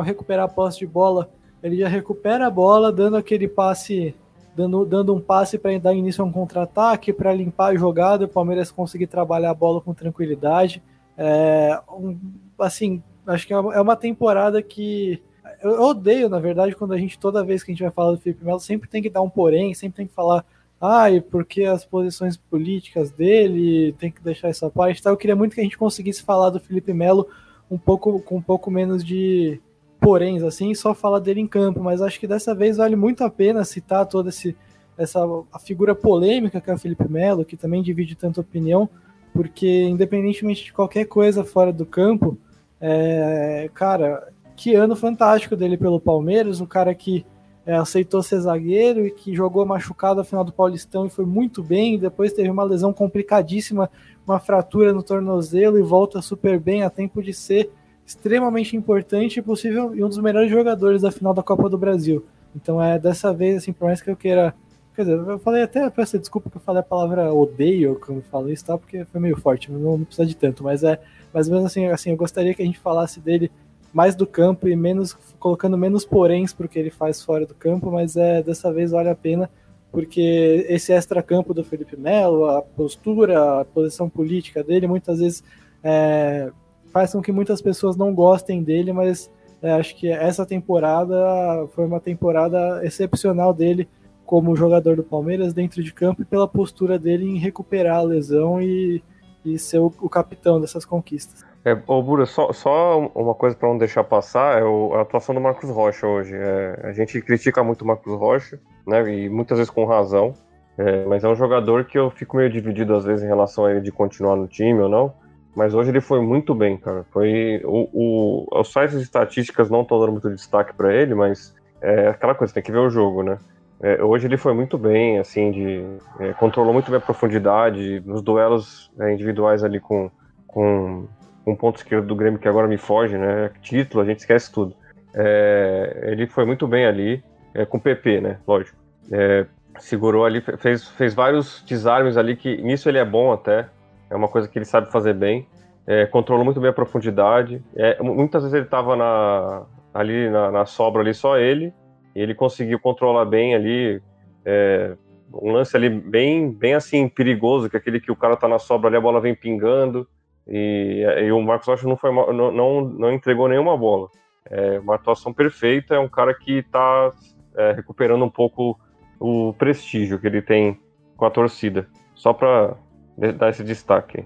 recuperar a posse de bola. Ele já recupera a bola, dando aquele passe, dando, dando um passe para dar início a um contra-ataque, para limpar a jogada, o Palmeiras conseguir trabalhar a bola com tranquilidade. É, um, assim, acho que é, é uma temporada que eu odeio, na verdade, quando a gente, toda vez que a gente vai falar do Felipe Melo, sempre tem que dar um porém, sempre tem que falar, ai, ah, porque as posições políticas dele, tem que deixar essa parte. Tá? Eu queria muito que a gente conseguisse falar do Felipe Melo um pouco, com um pouco menos de poréns, assim, só falar dele em campo, mas acho que dessa vez vale muito a pena citar toda esse, essa a figura polêmica que é o Felipe Melo, que também divide tanta opinião, porque independentemente de qualquer coisa fora do campo, é, cara, que ano fantástico dele pelo Palmeiras, um cara que é, aceitou ser zagueiro e que jogou machucado a final do Paulistão e foi muito bem. Depois teve uma lesão complicadíssima, uma fratura no tornozelo e volta super bem a tempo de ser extremamente importante e possível e um dos melhores jogadores da final da Copa do Brasil. Então é dessa vez, assim, por mais que eu queira. Quer dizer, eu falei até, peço desculpa que eu falei a palavra odeio quando falei isso, tá? Porque foi meio forte, não, não precisa de tanto, mas é mas mesmo assim, assim, eu gostaria que a gente falasse dele mais do campo e menos colocando menos poréns porque ele faz fora do campo, mas é dessa vez vale a pena porque esse extra-campo do Felipe Melo, a postura, a posição política dele, muitas vezes é, faz com que muitas pessoas não gostem dele, mas é, acho que essa temporada foi uma temporada excepcional dele como jogador do Palmeiras dentro de campo e pela postura dele em recuperar a lesão e e ser o, o capitão dessas conquistas. É, ô Bura, só, só uma coisa para não deixar passar é o, a atuação do Marcos Rocha hoje. É, a gente critica muito o Marcos Rocha, né, e muitas vezes com razão, é, mas é um jogador que eu fico meio dividido às vezes em relação a ele de continuar no time ou não. Mas hoje ele foi muito bem, cara. Foi o, o os sites de estatísticas não estão dando muito destaque para ele, mas é aquela coisa, tem que ver o jogo, né? É, hoje ele foi muito bem, assim, de é, controlou muito bem a profundidade nos duelos é, individuais ali com, com um ponto esquerdo do Grêmio que agora me foge, né? Título, a gente esquece tudo. É, ele foi muito bem ali, é, com PP, né? Lógico. É, segurou ali, fez, fez vários desarmes ali que nisso ele é bom até. É uma coisa que ele sabe fazer bem. controlou muito bem a profundidade. muitas vezes ele estava na, ali na, na sobra ali só ele e ele conseguiu controlar bem ali, é, um lance ali bem, bem assim, perigoso, que é aquele que o cara tá na sobra ali, a bola vem pingando, e, e o Marcos Rocha não, foi, não, não, não entregou nenhuma bola. É uma atuação perfeita, é um cara que está é, recuperando um pouco o prestígio que ele tem com a torcida. Só para dar esse destaque.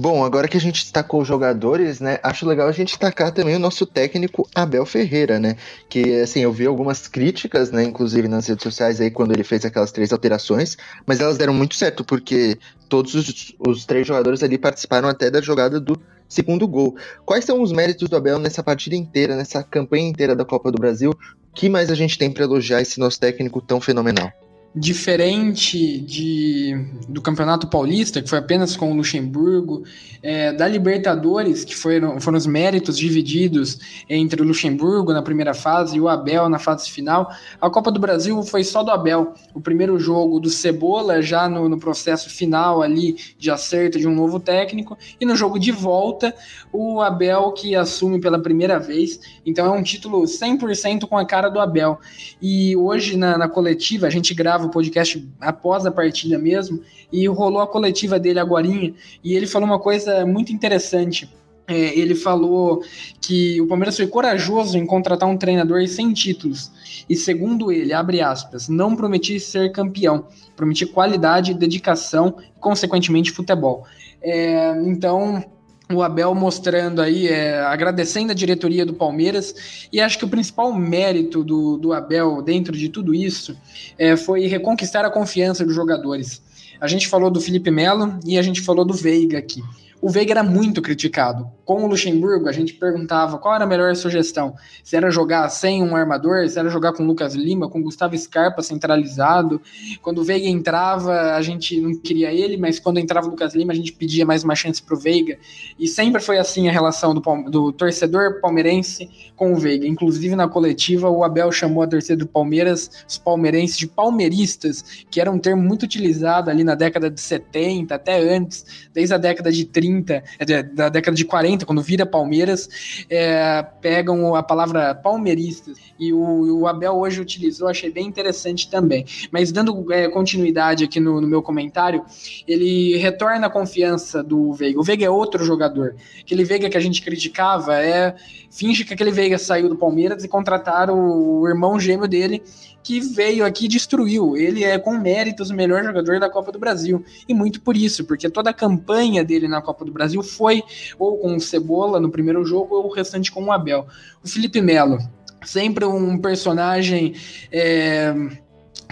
Bom, agora que a gente destacou os jogadores, né, acho legal a gente destacar também o nosso técnico Abel Ferreira, né, que, assim, eu vi algumas críticas, né, inclusive nas redes sociais aí, quando ele fez aquelas três alterações, mas elas deram muito certo, porque todos os, os três jogadores ali participaram até da jogada do segundo gol. Quais são os méritos do Abel nessa partida inteira, nessa campanha inteira da Copa do Brasil? O que mais a gente tem para elogiar esse nosso técnico tão fenomenal? Diferente de, do Campeonato Paulista, que foi apenas com o Luxemburgo, é, da Libertadores, que foram, foram os méritos divididos entre o Luxemburgo na primeira fase e o Abel na fase final, a Copa do Brasil foi só do Abel. O primeiro jogo do Cebola, já no, no processo final ali de acerto de um novo técnico, e no jogo de volta, o Abel que assume pela primeira vez. Então é um título 100% com a cara do Abel. E hoje na, na coletiva, a gente grava grava o podcast após a partida mesmo, e rolou a coletiva dele agora, e ele falou uma coisa muito interessante. É, ele falou que o Palmeiras foi corajoso em contratar um treinador sem títulos. E segundo ele, abre aspas, não prometi ser campeão, prometi qualidade, dedicação e, consequentemente, futebol. É, então, o Abel mostrando aí, é, agradecendo a diretoria do Palmeiras, e acho que o principal mérito do, do Abel dentro de tudo isso é, foi reconquistar a confiança dos jogadores. A gente falou do Felipe Melo e a gente falou do Veiga aqui o Veiga era muito criticado. Com o Luxemburgo, a gente perguntava qual era a melhor sugestão. Se era jogar sem um armador, se era jogar com Lucas Lima, com Gustavo Scarpa centralizado. Quando o Veiga entrava, a gente não queria ele, mas quando entrava o Lucas Lima, a gente pedia mais uma chance pro Veiga. E sempre foi assim a relação do, do torcedor palmeirense com o Veiga. Inclusive na coletiva, o Abel chamou a torcida do Palmeiras, os palmeirenses, de palmeiristas, que era um termo muito utilizado ali na década de 70, até antes, desde a década de 30 30, é, da década de 40, quando vira Palmeiras, é, pegam a palavra palmeiristas. E o, o, Abel hoje utilizou, achei bem interessante também. Mas dando é, continuidade aqui no, no, meu comentário, ele retorna a confiança do Veiga. O Veiga é outro jogador. Aquele Veiga que a gente criticava é. Finge que aquele Veiga saiu do Palmeiras e contrataram o, o irmão gêmeo dele que veio aqui e destruiu. Ele é, com méritos, o melhor jogador da Copa do Brasil. E muito por isso, porque toda a campanha dele na Copa do Brasil foi ou com o Cebola no primeiro jogo, ou o restante com o Abel. O Felipe Melo, sempre um personagem. É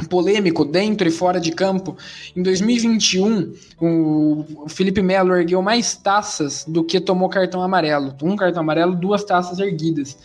polêmico dentro e fora de campo. Em 2021, o Felipe Melo ergueu mais taças do que tomou cartão amarelo. Um cartão amarelo, duas taças erguidas.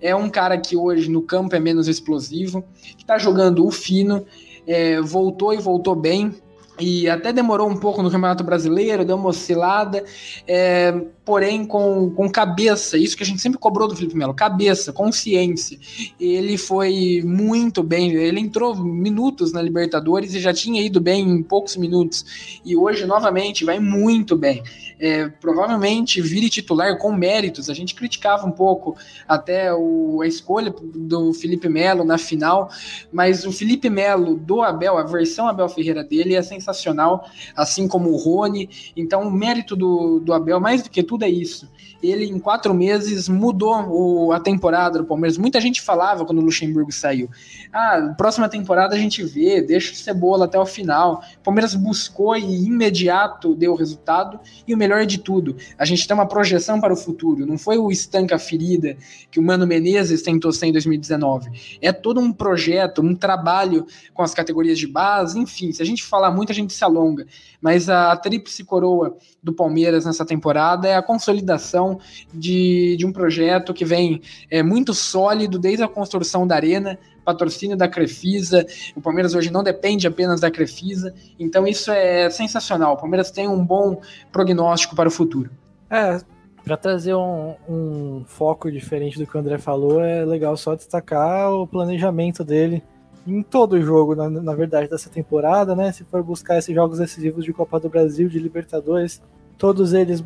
É um cara que hoje no campo é menos explosivo, que está jogando o fino, é, voltou e voltou bem e até demorou um pouco no Campeonato Brasileiro, deu uma oscilada, é, porém com, com cabeça, isso que a gente sempre cobrou do Felipe Melo, cabeça, consciência. Ele foi muito bem, ele entrou minutos na Libertadores e já tinha ido bem em poucos minutos, e hoje novamente vai muito bem. É, provavelmente vire titular com méritos, a gente criticava um pouco até o, a escolha do Felipe Melo na final, mas o Felipe Melo do Abel, a versão Abel Ferreira dele é sensacional assim como o Rony. Então, o mérito do, do Abel, mais do que tudo, é isso. Ele, em quatro meses, mudou o, a temporada do Palmeiras. Muita gente falava quando o Luxemburgo saiu: ah, próxima temporada a gente vê, deixa o Cebola até o final. O Palmeiras buscou e imediato deu o resultado. E o melhor de tudo, a gente tem uma projeção para o futuro. Não foi o estanca ferida que o Mano Menezes tentou ser em 2019. É todo um projeto, um trabalho com as categorias de base, enfim. Se a gente falar muito, a gente se alonga, mas a tríplice coroa do Palmeiras nessa temporada é a consolidação de, de um projeto que vem é, muito sólido desde a construção da Arena, patrocínio da Crefisa. O Palmeiras hoje não depende apenas da Crefisa, então isso é sensacional. O Palmeiras tem um bom prognóstico para o futuro. É, para trazer um, um, foco diferente do que o André falou, é legal só destacar o planejamento dele em todo jogo, na, na, verdade, dessa temporada, né? Se for buscar esses jogos decisivos de Copa do Brasil, de Libertadores, todos eles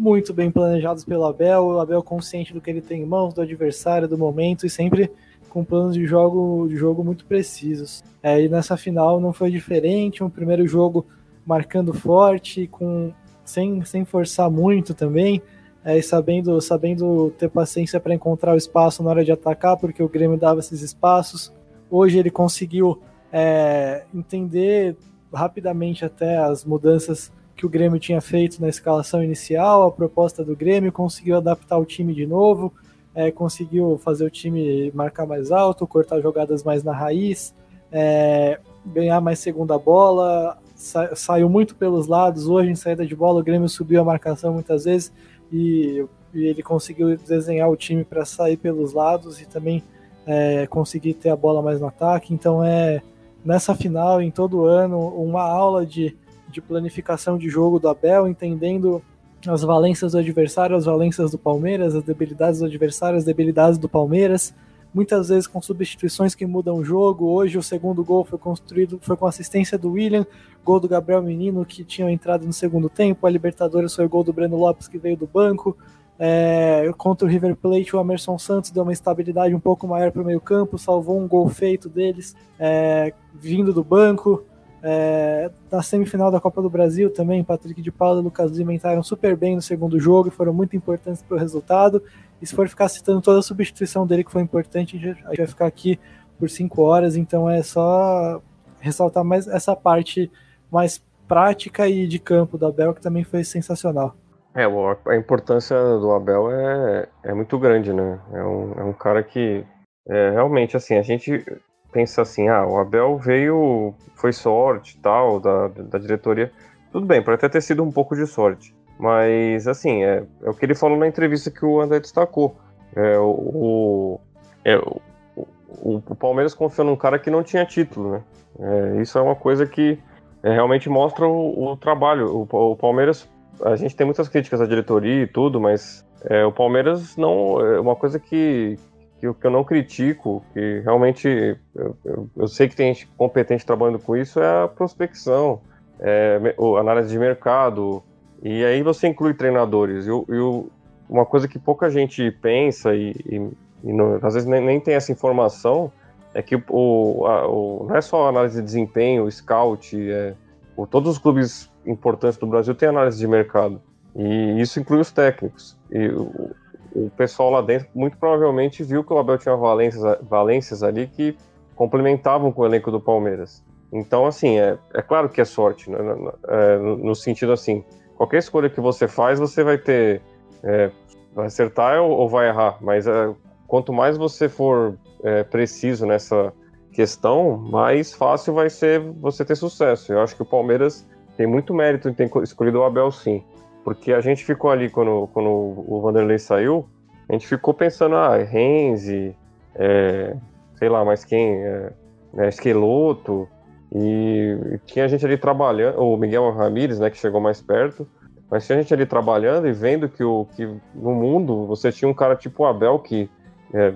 muito bem planejados pelo Abel, o Abel consciente do que ele tem em mãos, do adversário, do momento e sempre com planos de jogo, de jogo muito precisos. É, e nessa final não foi diferente, um primeiro jogo marcando forte, com sem, sem forçar muito também, é, e sabendo, sabendo ter paciência para encontrar o espaço na hora de atacar, porque o Grêmio dava esses espaços. Hoje ele conseguiu é, entender rapidamente até as mudanças que o Grêmio tinha feito na escalação inicial, a proposta do Grêmio, conseguiu adaptar o time de novo, é, conseguiu fazer o time marcar mais alto, cortar jogadas mais na raiz, é, ganhar mais segunda bola, sa saiu muito pelos lados. Hoje, em saída de bola, o Grêmio subiu a marcação muitas vezes e, e ele conseguiu desenhar o time para sair pelos lados e também é, conseguir ter a bola mais no ataque. Então é nessa final, em todo ano, uma aula de, de planificação de jogo do Abel, entendendo as valências do adversário, as valências do Palmeiras, as debilidades do adversário, as debilidades do Palmeiras. Muitas vezes com substituições que mudam o jogo. Hoje o segundo gol foi construído, foi com assistência do William, gol do Gabriel Menino que tinha entrado no segundo tempo. A Libertadores foi o gol do Breno Lopes que veio do banco. É, contra o River Plate, o Emerson Santos deu uma estabilidade um pouco maior para o meio-campo, salvou um gol feito deles, é, vindo do banco. É, na semifinal da Copa do Brasil também, Patrick de Paula e Lucas Lima entraram super bem no segundo jogo e foram muito importantes para o resultado. E se for ficar citando toda a substituição dele que foi importante, a gente vai ficar aqui por cinco horas, então é só ressaltar mais essa parte mais prática e de campo do Abel, que também foi sensacional. É, a importância do Abel é, é muito grande, né? É um, é um cara que é, realmente, assim, a gente pensa assim, ah, o Abel veio, foi sorte tal, da, da diretoria. Tudo bem, pode até ter sido um pouco de sorte. Mas, assim, é, é o que ele falou na entrevista que o André destacou. É, o, é, o, o, o, Palmeiras confiou num cara que não tinha título, né? É, isso é uma coisa que é, realmente mostra o, o trabalho. O, Palmeiras, a gente tem muitas críticas à diretoria e tudo, mas é, o Palmeiras não. É uma coisa que, que, que eu não critico, que realmente eu, eu, eu, sei que tem gente competente trabalhando com isso, é a prospecção, é, análise de mercado, e aí você inclui treinadores. E, e uma coisa que pouca gente pensa e, e, e não, às vezes nem, nem, tem essa informação é que o, a, o, não é só análise de desempenho, scout, é, o, todos os clubes importantes do Brasil têm análise de mercado. E isso inclui os técnicos. E o, o pessoal lá dentro muito provavelmente viu que o Abel tinha valências, valências ali que complementavam com o elenco do Palmeiras. Então, assim, é, é claro que é sorte, né? no, é, no sentido assim, qualquer escolha que você faz, você vai ter. É, vai acertar ou, ou, vai errar, mas é, quanto mais você for é, preciso nessa questão, mais fácil vai ser você ter sucesso. Eu acho que o Palmeiras tem muito mérito em ter escolhido o Abel, sim. Porque a gente ficou ali quando, quando o Vanderlei saiu, a gente ficou pensando, ah, Renzi, é, sei lá, mais quem, é, é, Esqueloto, e tinha gente ali trabalhando, o Miguel Ramírez, né, que chegou mais perto, mas tinha gente ali trabalhando e vendo que, o, que no mundo você tinha um cara tipo o Abel, que é,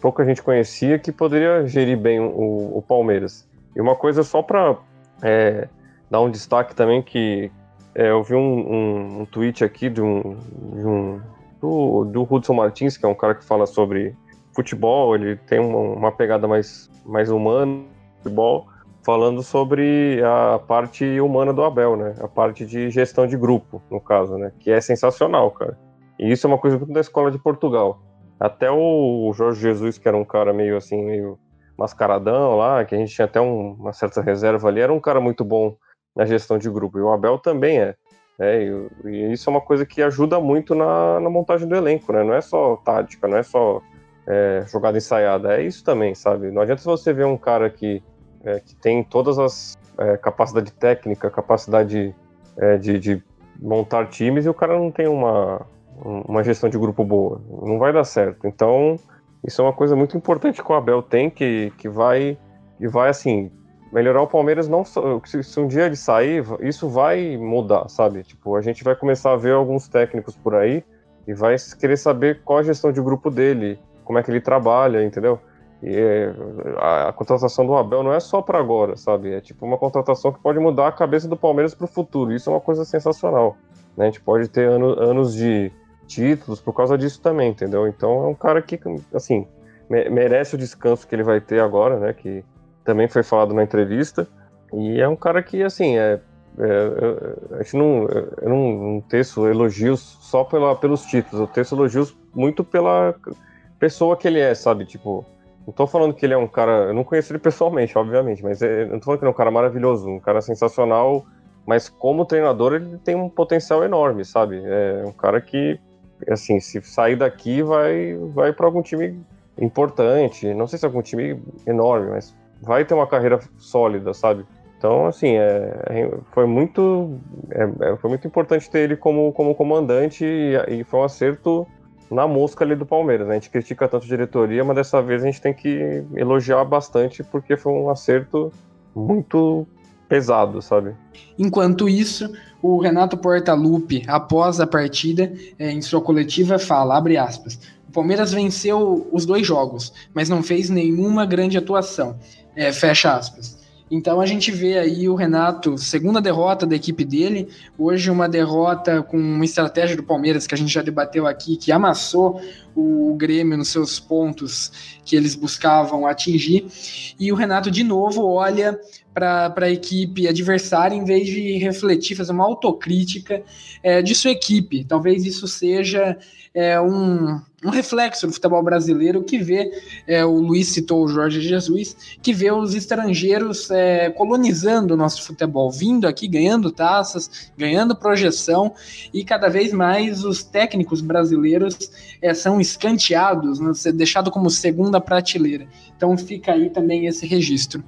pouca gente conhecia, que poderia gerir bem o, o Palmeiras. E uma coisa só para é, dar um destaque também, que é, eu vi um, um, um, tweet aqui de um, de um do, do Hudson Martins, que é um cara que fala sobre futebol, ele tem uma, uma pegada mais, mais humana futebol, falando sobre a parte humana do Abel, né? A parte de gestão de grupo, no caso, né? Que é sensacional, cara. E isso é uma coisa muito da escola de Portugal. Até o Jorge Jesus, que era um cara meio assim, meio mascaradão lá, que a gente tinha até um, uma certa reserva ali, era um cara muito bom na gestão de grupo. E o Abel também é. É, e, e, isso é uma coisa que ajuda muito na, na, montagem do elenco, né? Não é só tática, não é só é, jogada ensaiada, é isso também, sabe? Não adianta você ver um cara que é, que tem todas as é, capacidade técnica, capacidade é, de, de, montar times e o cara não tem uma, uma gestão de grupo boa. Não vai dar certo. Então, isso é uma coisa muito importante que o Abel tem, que, que vai, que vai assim, melhorar o Palmeiras não se, um dia ele sair, isso vai mudar, sabe? Tipo, a gente vai começar a ver alguns técnicos por aí e vai querer saber qual a gestão de grupo dele, como é que ele trabalha, entendeu? E é, a, a, contratação do Abel não é só para agora, sabe? É tipo uma contratação que pode mudar a cabeça do Palmeiras para o futuro. Isso é uma coisa sensacional. Né? A gente pode ter ano, anos de títulos por causa disso também, entendeu? Então é um cara que, assim, me, merece o descanso que ele vai ter agora, né? Que também foi falado na entrevista. E é um cara que, assim, é, é, a gente não, eu não, não teço elogios só pela, pelos títulos, eu teço elogios muito pela pessoa que ele é, sabe? Tipo, não tô falando que ele é um cara. Eu não conheço ele pessoalmente, obviamente, mas é, eu não tô falando que ele é um cara maravilhoso, um cara sensacional, mas como treinador ele tem um potencial enorme, sabe? É um cara que, assim, se sair daqui vai, vai para algum time importante, não sei se é algum time enorme, mas vai ter uma carreira sólida, sabe? Então, assim, é, é foi muito é, é, foi muito importante ter ele como, como comandante e, e foi um acerto na mosca ali do Palmeiras. Né? A gente critica tanto a diretoria, mas dessa vez a gente tem que elogiar bastante porque foi um acerto muito pesado, sabe? Enquanto isso, o Renato Portaluppi, após a partida, é, em sua coletiva, fala, abre aspas, o Palmeiras venceu os dois jogos, mas não fez nenhuma grande atuação, é, fecha aspas. Então a gente vê aí o Renato, segunda derrota da equipe dele, hoje uma derrota com uma estratégia do Palmeiras que a gente já debateu aqui, que amassou o Grêmio nos seus pontos que eles buscavam atingir. E o Renato, de novo, olha para a equipe adversária em vez de refletir, fazer uma autocrítica é, de sua equipe. Talvez isso seja é, um, um reflexo do futebol brasileiro que vê, é, o Luiz citou o Jorge Jesus, que vê os estrangeiros é, colonizando o nosso futebol, vindo aqui, ganhando taças, ganhando projeção, e cada vez mais os técnicos brasileiros é, são escanteados, né, deixados como segunda prateleira. Então fica aí também esse registro.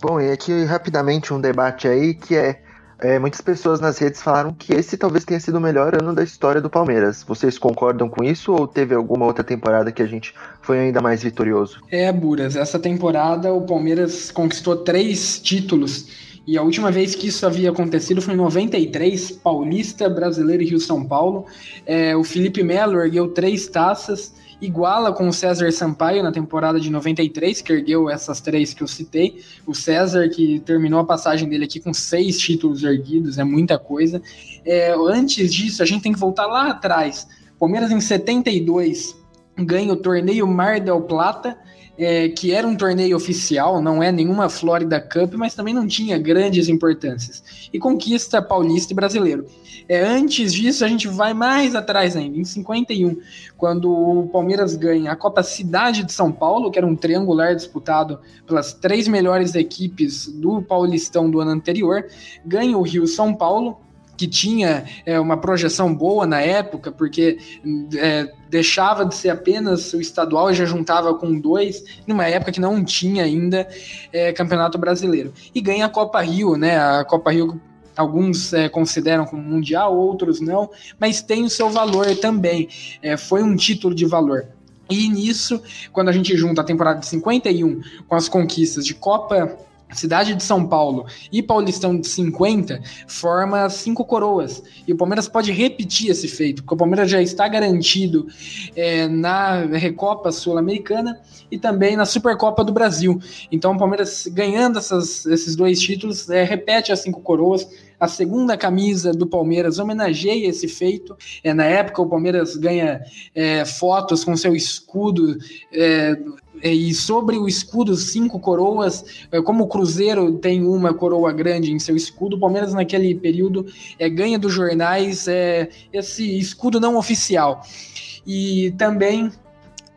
Bom, e aqui rapidamente um debate aí que é, é, muitas pessoas nas redes falaram que esse talvez tenha sido o melhor ano da história do Palmeiras. Vocês concordam com isso ou teve alguma outra temporada que a gente foi ainda mais vitorioso? É, Buras, essa temporada o Palmeiras conquistou três títulos e a última vez que isso havia acontecido foi em 93, Paulista, Brasileiro e Rio São Paulo. É, o Felipe Melo ergueu três taças iguala com o César Sampaio na temporada de 93, que ergueu essas três que eu citei. O César, que terminou a passagem dele aqui com seis títulos erguidos, é muita coisa. É, antes disso, a gente tem que voltar lá atrás. Palmeiras em 72 ganha o torneio Mar del Plata, é, que era um torneio oficial, não é nenhuma Florida Cup, mas também não tinha grandes importâncias. E conquista paulista e brasileiro. É, antes disso, a gente vai mais atrás ainda, em 51, quando o Palmeiras ganha a Copa Cidade de São Paulo, que era um triangular disputado pelas três melhores equipes do Paulistão do ano anterior, ganha o Rio São Paulo, que tinha é, uma projeção boa na época, porque é, deixava de ser apenas o estadual e já juntava com dois, numa época que não tinha ainda é, campeonato brasileiro. E ganha a Copa Rio, né? A Copa Rio alguns é, consideram como mundial, outros não, mas tem o seu valor também. É, foi um título de valor. E nisso, quando a gente junta a temporada de 51 com as conquistas de Copa Cidade de São Paulo e Paulistão de 50 forma cinco coroas. E o Palmeiras pode repetir esse feito, porque o Palmeiras já está garantido é, na Recopa Sul-Americana e também na Supercopa do Brasil. Então o Palmeiras ganhando essas, esses dois títulos é, repete as cinco coroas. A segunda camisa do Palmeiras homenageia esse feito. É, na época, o Palmeiras ganha é, fotos com seu escudo é, e sobre o escudo, cinco coroas. É, como o Cruzeiro tem uma coroa grande em seu escudo, o Palmeiras, naquele período, é, ganha dos jornais é, esse escudo não oficial. E também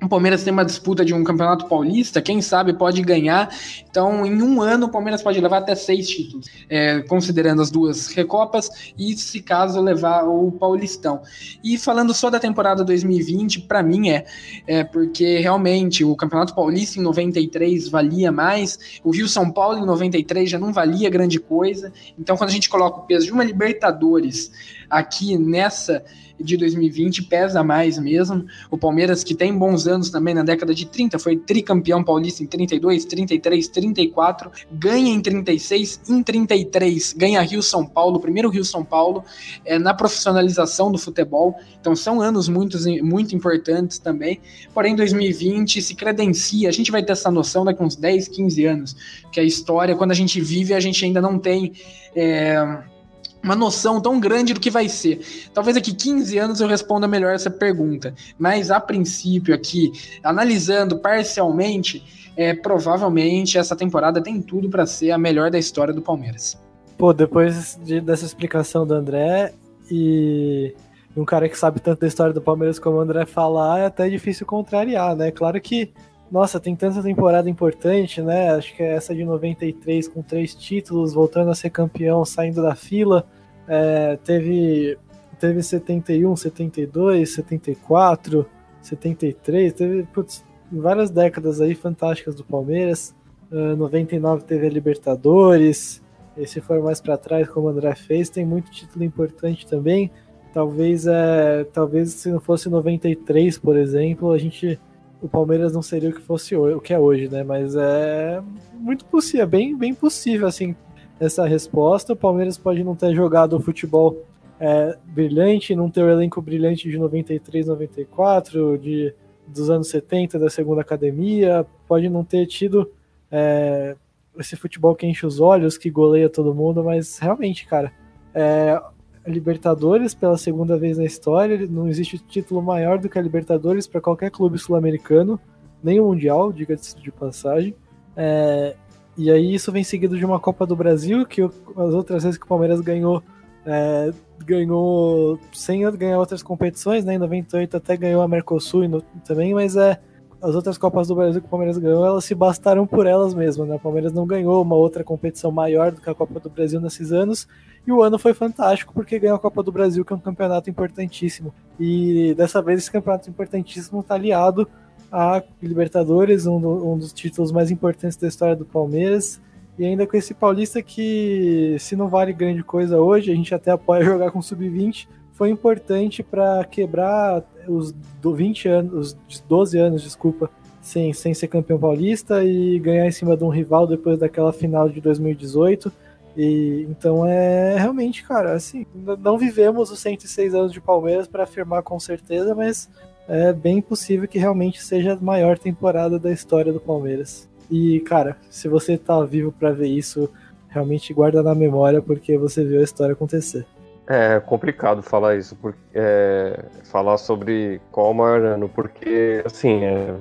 o Palmeiras tem uma disputa de um campeonato paulista, quem sabe pode ganhar. Então, em um ano, o Palmeiras pode levar até seis títulos, é, considerando as duas recopas e, se caso, levar o Paulistão. E falando só da temporada 2020, para mim é, é porque realmente o Campeonato Paulista em 93 valia mais, o Rio São Paulo em 93 já não valia grande coisa. Então, quando a gente coloca o peso de uma Libertadores aqui nessa de 2020 pesa mais mesmo. O Palmeiras, que tem bons anos também na década de 30, foi tricampeão paulista em 32, 33, 34, ganha em 36, em 33 ganha Rio São Paulo, primeiro Rio São Paulo, é, na profissionalização do futebol. Então são anos muito, muito importantes também. Porém, 2020 se credencia, a gente vai ter essa noção daqui uns 10, 15 anos, que a história, quando a gente vive, a gente ainda não tem. É, uma noção tão grande do que vai ser. Talvez daqui 15 anos eu responda melhor essa pergunta, mas a princípio aqui, analisando parcialmente, é, provavelmente essa temporada tem tudo para ser a melhor da história do Palmeiras. Pô, depois de, dessa explicação do André e um cara que sabe tanto da história do Palmeiras como o André falar, é até difícil contrariar, né? Claro que nossa, tem tanta temporada importante, né? Acho que é essa de 93 com três títulos, voltando a ser campeão, saindo da fila. É, teve, teve 71, 72, 74, 73, teve putz, várias décadas aí fantásticas do Palmeiras. Uh, 99 teve a Libertadores. E se for mais para trás, como o André fez, tem muito título importante também. Talvez, é, talvez se não fosse 93, por exemplo, a gente o Palmeiras não seria o que fosse o que é hoje, né? Mas é muito possível, bem, bem possível assim essa resposta. O Palmeiras pode não ter jogado o futebol é, brilhante, não ter o elenco brilhante de 93, 94, de dos anos 70, da segunda academia, pode não ter tido é, esse futebol que enche os olhos, que goleia todo mundo, mas realmente, cara, é, Libertadores pela segunda vez na história, não existe título maior do que a Libertadores para qualquer clube sul-americano, nem o Mundial, diga-se de passagem. É, e aí isso vem seguido de uma Copa do Brasil, que as outras vezes que o Palmeiras ganhou, é, ganhou sem ganhar outras competições, né? Em 98 até ganhou a Mercosul no, também, mas é as outras Copas do Brasil que o Palmeiras ganhou, elas se bastaram por elas mesmas, né? O Palmeiras não ganhou uma outra competição maior do que a Copa do Brasil nesses anos, e o ano foi fantástico porque ganhou a Copa do Brasil, que é um campeonato importantíssimo. E dessa vez esse campeonato importantíssimo está aliado a Libertadores, um, do, um dos títulos mais importantes da história do Palmeiras. E ainda com esse Paulista que, se não vale grande coisa hoje, a gente até apoia jogar com sub-20, foi importante para quebrar os 20 anos, os 12 anos, desculpa, sem, sem ser campeão paulista e ganhar em cima de um rival depois daquela final de 2018. E então é realmente, cara, assim, não vivemos os 106 anos de Palmeiras para afirmar com certeza, mas é bem possível que realmente seja a maior temporada da história do Palmeiras. E, cara, se você tá vivo para ver isso, realmente guarda na memória porque você viu a história acontecer. É complicado falar isso, porque é, falar sobre qual o maior ano, porque assim, é,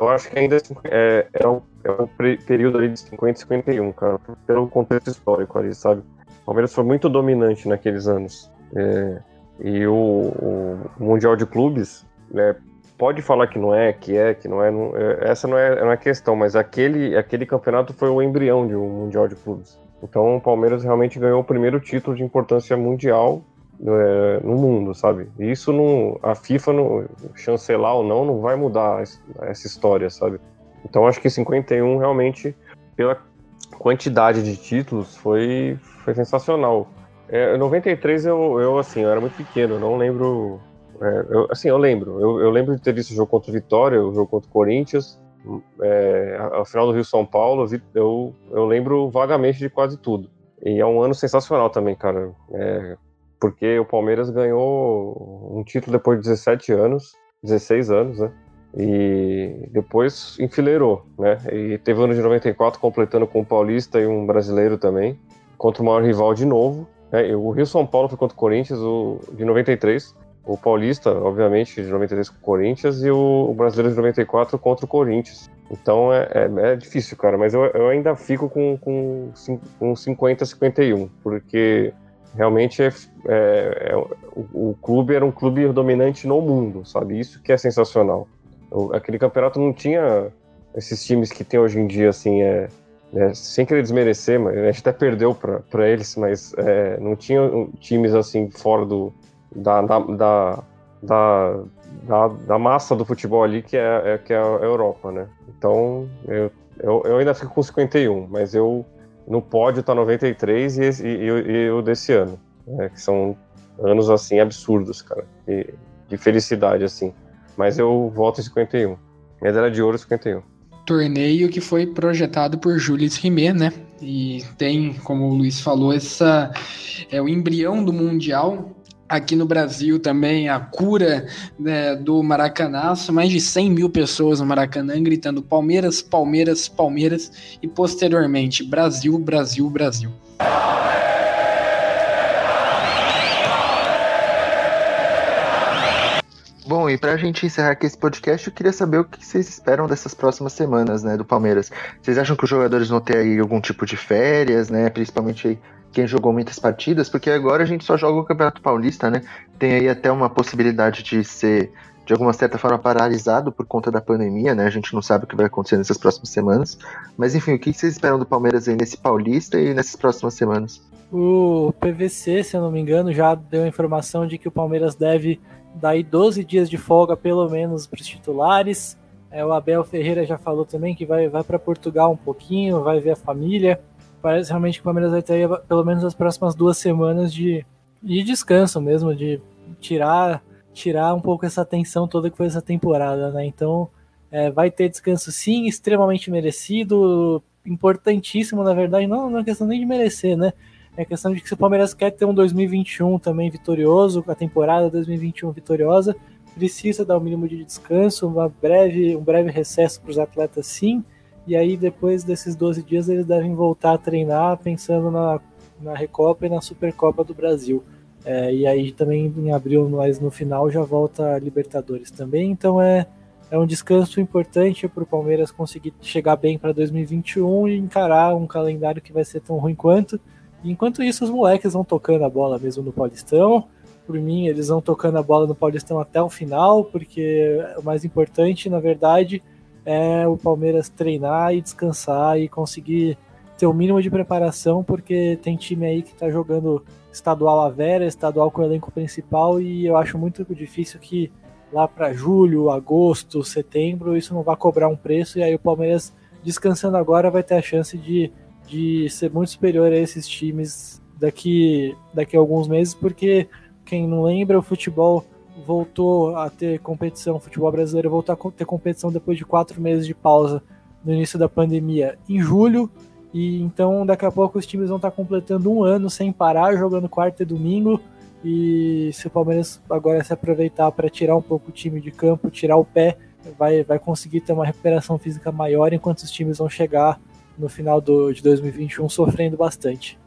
eu acho que ainda é, é, um, é um período ali de 50 e 51, cara, pelo contexto histórico ali, sabe? O Palmeiras foi muito dominante naqueles anos. É, e o, o, Mundial de Clubes, né, pode falar que não é, que é, que não é, não, é essa não é, não é questão, mas aquele, aquele campeonato foi o embrião de um Mundial de Clubes. Então o Palmeiras realmente ganhou o primeiro título de importância mundial é, no mundo, sabe? E isso não, a FIFA não, chancelar ou não, não vai mudar essa história, sabe? Então acho que 51 realmente pela quantidade de títulos foi, foi sensacional. É, 93 eu, eu assim, eu era muito pequeno, não lembro. É, eu, assim, eu lembro. Eu, eu, lembro de ter visto o jogo contra o Vitória, o jogo contra o Corinthians, é, a, final do Rio São Paulo, eu, eu lembro vagamente de quase tudo. E é um ano sensacional também, cara. É, porque o Palmeiras ganhou um título depois de 17 anos, 16 anos, né? E depois enfileirou, né? E teve o ano de 94 completando com o Paulista e um brasileiro também, contra o maior rival de novo. Né? O Rio São Paulo foi contra o Corinthians, o de 93 o Paulista, obviamente, de 93 com o Corinthians e o, o Brasileiro de 94 contra o Corinthians. Então é, é, é difícil, cara, mas eu, eu ainda fico com, com, com 50-51, porque realmente é, é, é, o, o, clube era um clube dominante no mundo, sabe? Isso que é sensacional. O, aquele campeonato não tinha esses times que tem hoje em dia, assim, é, é sem querer desmerecer, mas a gente até perdeu para eles, mas é, não tinha times assim fora do, da, da, da, da, da, massa do futebol ali, que é, é, que é a Europa, né? Então, eu, eu, eu, ainda fico com 51, mas eu no pódio tá 93 e, e, e o desse ano, né? que são anos, assim, absurdos, cara, de, de felicidade, assim. Mas eu volto em 51. Medalha de ouro 51 torneio que foi projetado por Jules Rimet, né? E tem, como o Luiz falou, essa é o embrião do mundial Aqui no Brasil também a cura né, do Maracanaço, mais de 100 mil pessoas no Maracanã gritando Palmeiras, Palmeiras, Palmeiras e posteriormente Brasil, Brasil, Brasil. Bom, e pra gente encerrar aqui esse podcast, eu queria saber o que vocês esperam dessas próximas semanas, né, do Palmeiras. Vocês acham que os jogadores vão ter aí algum tipo de férias, né, principalmente aí quem jogou muitas partidas, porque agora a gente só joga o Campeonato Paulista, né? Tem aí até uma possibilidade de ser, de alguma certa forma, paralisado por conta da pandemia, né? A gente não sabe o que vai acontecer nessas próximas semanas. Mas enfim, o que vocês esperam do Palmeiras aí nesse Paulista e nessas próximas semanas? O PVC, se eu não me engano, já deu a informação de que o Palmeiras deve dar aí 12 dias de folga, pelo menos, para os titulares. É, o Abel Ferreira já falou também que vai, vai para Portugal um pouquinho, vai ver a família parece realmente que o Palmeiras vai ter pelo menos as próximas duas semanas de, de descanso mesmo, de tirar tirar um pouco essa tensão toda que foi essa temporada, né? Então é, vai ter descanso sim, extremamente merecido, importantíssimo na verdade, não, não é questão nem de merecer, né? É questão de que se o Palmeiras quer ter um 2021 também vitorioso, a temporada 2021 vitoriosa, precisa dar o um mínimo de descanso, uma breve, um breve recesso para os atletas sim, e aí depois desses 12 dias eles devem voltar a treinar pensando na, na Recopa e na Supercopa do Brasil. É, e aí também em abril, mas no final já volta a Libertadores também, então é, é um descanso importante para o Palmeiras conseguir chegar bem para 2021 e encarar um calendário que vai ser tão ruim quanto. Enquanto isso, os moleques vão tocando a bola mesmo no Paulistão, por mim, eles vão tocando a bola no Paulistão até o final, porque o mais importante, na verdade, é o Palmeiras treinar e descansar e conseguir ter o mínimo de preparação, porque tem time aí que está jogando estadual a vera, estadual com o elenco principal, e eu acho muito difícil que lá para julho, agosto, setembro, isso não vá cobrar um preço, e aí o Palmeiras descansando agora vai ter a chance de, de ser muito superior a esses times daqui, daqui a alguns meses, porque quem não lembra, o futebol voltou a ter competição, o futebol brasileiro voltou a ter competição depois de quatro meses de pausa no início da pandemia, em julho, e então daqui a pouco os times vão estar completando um ano sem parar, jogando quarta e domingo, e se o Palmeiras agora se aproveitar para tirar um pouco o time de campo, tirar o pé, vai, vai conseguir ter uma recuperação física maior, enquanto os times vão chegar no final do, de 2021 sofrendo bastante.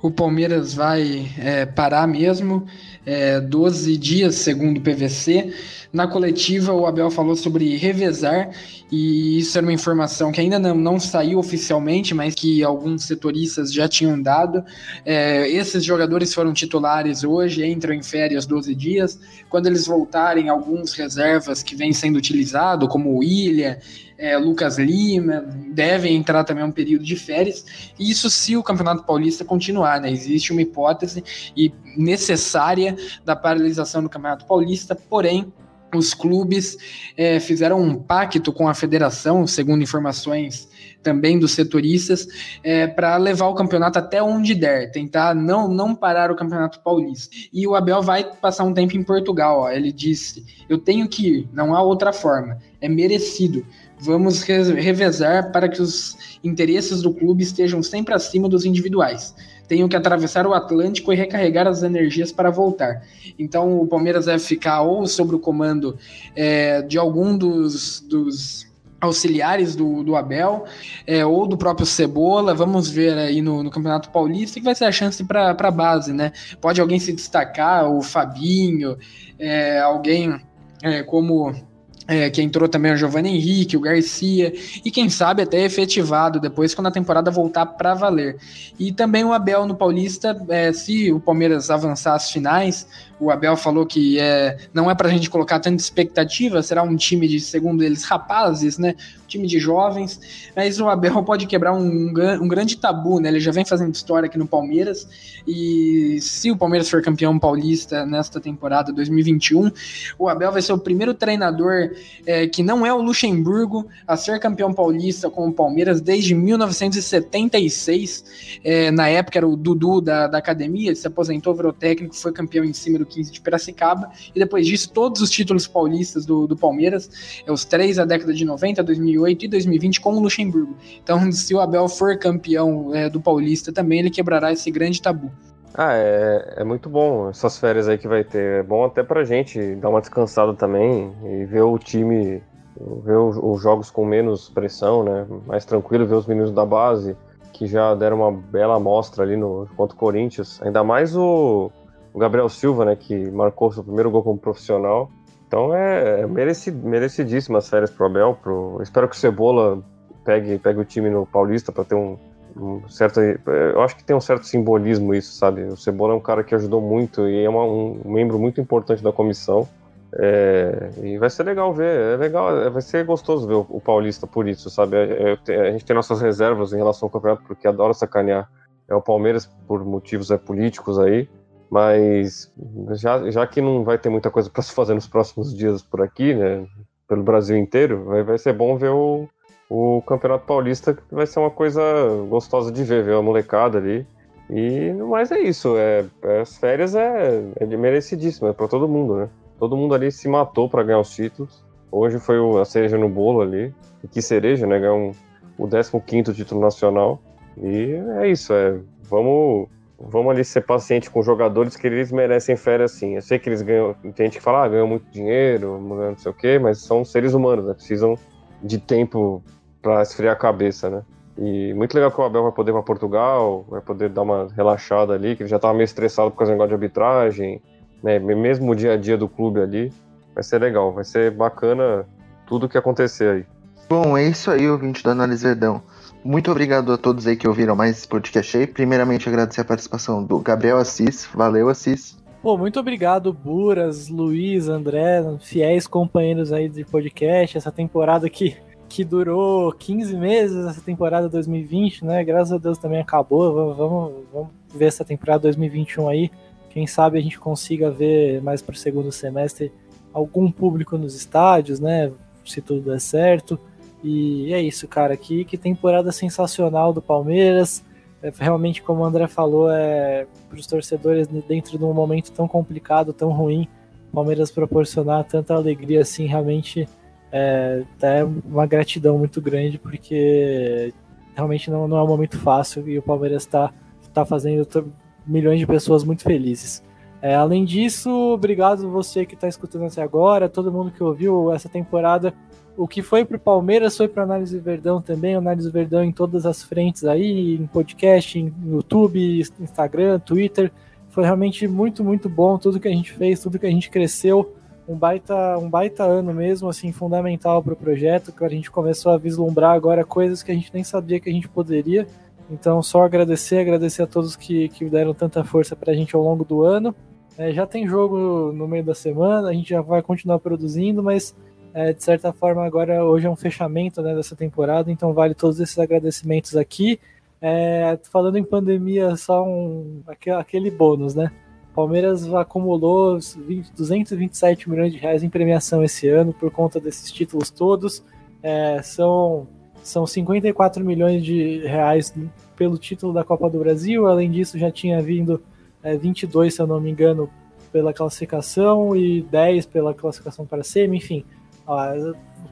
O Palmeiras vai é, parar mesmo, é, 12 dias segundo o PVC. Na coletiva, o Abel falou sobre revezar, e isso era uma informação que ainda não, não saiu oficialmente, mas que alguns setoristas já tinham dado. É, esses jogadores foram titulares hoje, entram em férias 12 dias. Quando eles voltarem, alguns reservas que vêm sendo utilizados, como o William é, Lucas Lima, devem entrar também um período de férias. Isso se o Campeonato Paulista continuar, né? Existe uma hipótese e necessária da paralisação do Campeonato Paulista, porém os clubes é, fizeram um pacto com a federação, segundo informações também dos setoristas, é, para levar o campeonato até onde der, tentar não, não parar o campeonato paulista. E o Abel vai passar um tempo em Portugal. Ó. Ele disse: Eu tenho que ir, não há outra forma, é merecido. Vamos revezar para que os interesses do clube estejam sempre acima dos individuais. Tenho que atravessar o Atlântico e recarregar as energias para voltar. Então o Palmeiras deve ficar ou sobre o comando é, de algum dos, dos auxiliares do, do Abel é, ou do próprio Cebola. Vamos ver aí no, no Campeonato Paulista que vai ser a chance para a base, né? Pode alguém se destacar, o Fabinho, é, alguém é, como é, que entrou também o Giovanni Henrique, o Garcia, e quem sabe até efetivado depois quando a temporada voltar para valer. E também o Abel no Paulista, é, se o Palmeiras avançar às finais, o Abel falou que é, não é para a gente colocar tanta expectativa, será um time de, segundo eles, rapazes, né? Um time de jovens, mas o Abel pode quebrar um, um grande tabu, né? Ele já vem fazendo história aqui no Palmeiras, e se o Palmeiras for campeão paulista nesta temporada 2021, o Abel vai ser o primeiro treinador é, que não é o Luxemburgo a ser campeão paulista com o Palmeiras desde 1976. É, na época era o Dudu da, da academia, ele se aposentou, virou técnico, foi campeão em cima do 15 de Piracicaba, e depois disso, todos os títulos paulistas do, do Palmeiras, é os três da década de 90, 2008 e 2020 com o Luxemburgo. Então, *laughs* se o Abel for campeão é, do Paulista também, ele quebrará esse grande tabu. Ah, é, é muito bom essas férias aí que vai ter. É bom até pra gente dar uma descansada também e ver o time, ver os jogos com menos pressão, né? Mais tranquilo, ver os meninos da base que já deram uma bela amostra ali no contra o Corinthians. Ainda mais o, o Gabriel Silva, né, que marcou seu primeiro gol como profissional. Então é, é merecid, merecidíssimas férias pro Abel. Pro, espero que o Cebola pegue, pegue o time no Paulista para ter um, um, certo. Eu acho que tem um certo simbolismo isso, sabe? O Cebola é um cara que ajudou muito e é uma, um membro muito importante da comissão. É, e vai ser legal ver, é legal, é, vai ser gostoso ver o, o Paulista por isso, sabe? É, é, a gente tem nossas reservas em relação ao campeonato porque adora sacanear é o Palmeiras por motivos é, políticos aí, mas já, já que não vai ter muita coisa para se fazer nos próximos dias por aqui, né, pelo Brasil inteiro, vai, vai ser bom ver o, o Campeonato Paulista, que vai ser uma coisa gostosa de ver, ver a molecada ali. E mais é isso, é as férias é, é merecidíssimo, é para todo mundo, né? Todo mundo ali se matou para ganhar os títulos. Hoje foi a cereja no bolo ali. E que cereja, né? Ganhar um, o 15 título nacional. E é isso, é. Vamos vamos ali ser paciente com jogadores que eles merecem férias sim. Eu sei que eles ganham, tem gente que fala, ah, ganham muito dinheiro, não sei o quê, mas são seres humanos, né? Precisam de tempo para esfriar a cabeça, né? E muito legal que o Abel vai poder para Portugal, vai poder dar uma relaxada ali, que ele já estava meio estressado por causa do negócio de arbitragem, né? Mesmo o dia a dia do clube ali. Vai ser legal, vai ser bacana tudo que acontecer aí. Bom, é isso aí, ouvinte do Análise Verdão. Muito obrigado a todos aí que ouviram mais esse podcast aí. Primeiramente, agradecer a participação do Gabriel Assis. Valeu, Assis. Pô, muito obrigado, Buras, Luiz, André, fiéis companheiros aí de podcast. Essa temporada que, que durou 15 meses, essa temporada 2020, né? Graças a Deus também acabou. Vamos, vamos ver essa temporada 2021 aí. Quem sabe a gente consiga ver mais para o segundo semestre algum público nos estádios, né? Se tudo der certo. E é isso, cara. Que, que temporada sensacional do Palmeiras. É, realmente, como o André falou, é para os torcedores dentro de um momento tão complicado, tão ruim, o Palmeiras proporcionar tanta alegria assim, realmente é, é uma gratidão muito grande, porque realmente não, não é um momento fácil e o Palmeiras está tá fazendo milhões de pessoas muito felizes. É, além disso, obrigado você que está escutando até agora, todo mundo que ouviu essa temporada o que foi para o Palmeiras foi para Análise Verdão também, Análise Verdão em todas as frentes aí, em podcast, em YouTube, Instagram, Twitter. Foi realmente muito, muito bom tudo que a gente fez, tudo que a gente cresceu. Um baita, um baita ano mesmo, assim, fundamental para o projeto, que a gente começou a vislumbrar agora coisas que a gente nem sabia que a gente poderia. Então, só agradecer, agradecer a todos que, que deram tanta força para a gente ao longo do ano. É, já tem jogo no meio da semana, a gente já vai continuar produzindo, mas é, de certa forma, agora hoje é um fechamento né, dessa temporada, então vale todos esses agradecimentos aqui. É, falando em pandemia, só um, aquele bônus, né? Palmeiras acumulou 20, 227 milhões de reais em premiação esse ano por conta desses títulos todos. É, são, são 54 milhões de reais pelo título da Copa do Brasil. Além disso, já tinha vindo é, 22, se eu não me engano, pela classificação e 10 pela classificação para semi, enfim. Ó,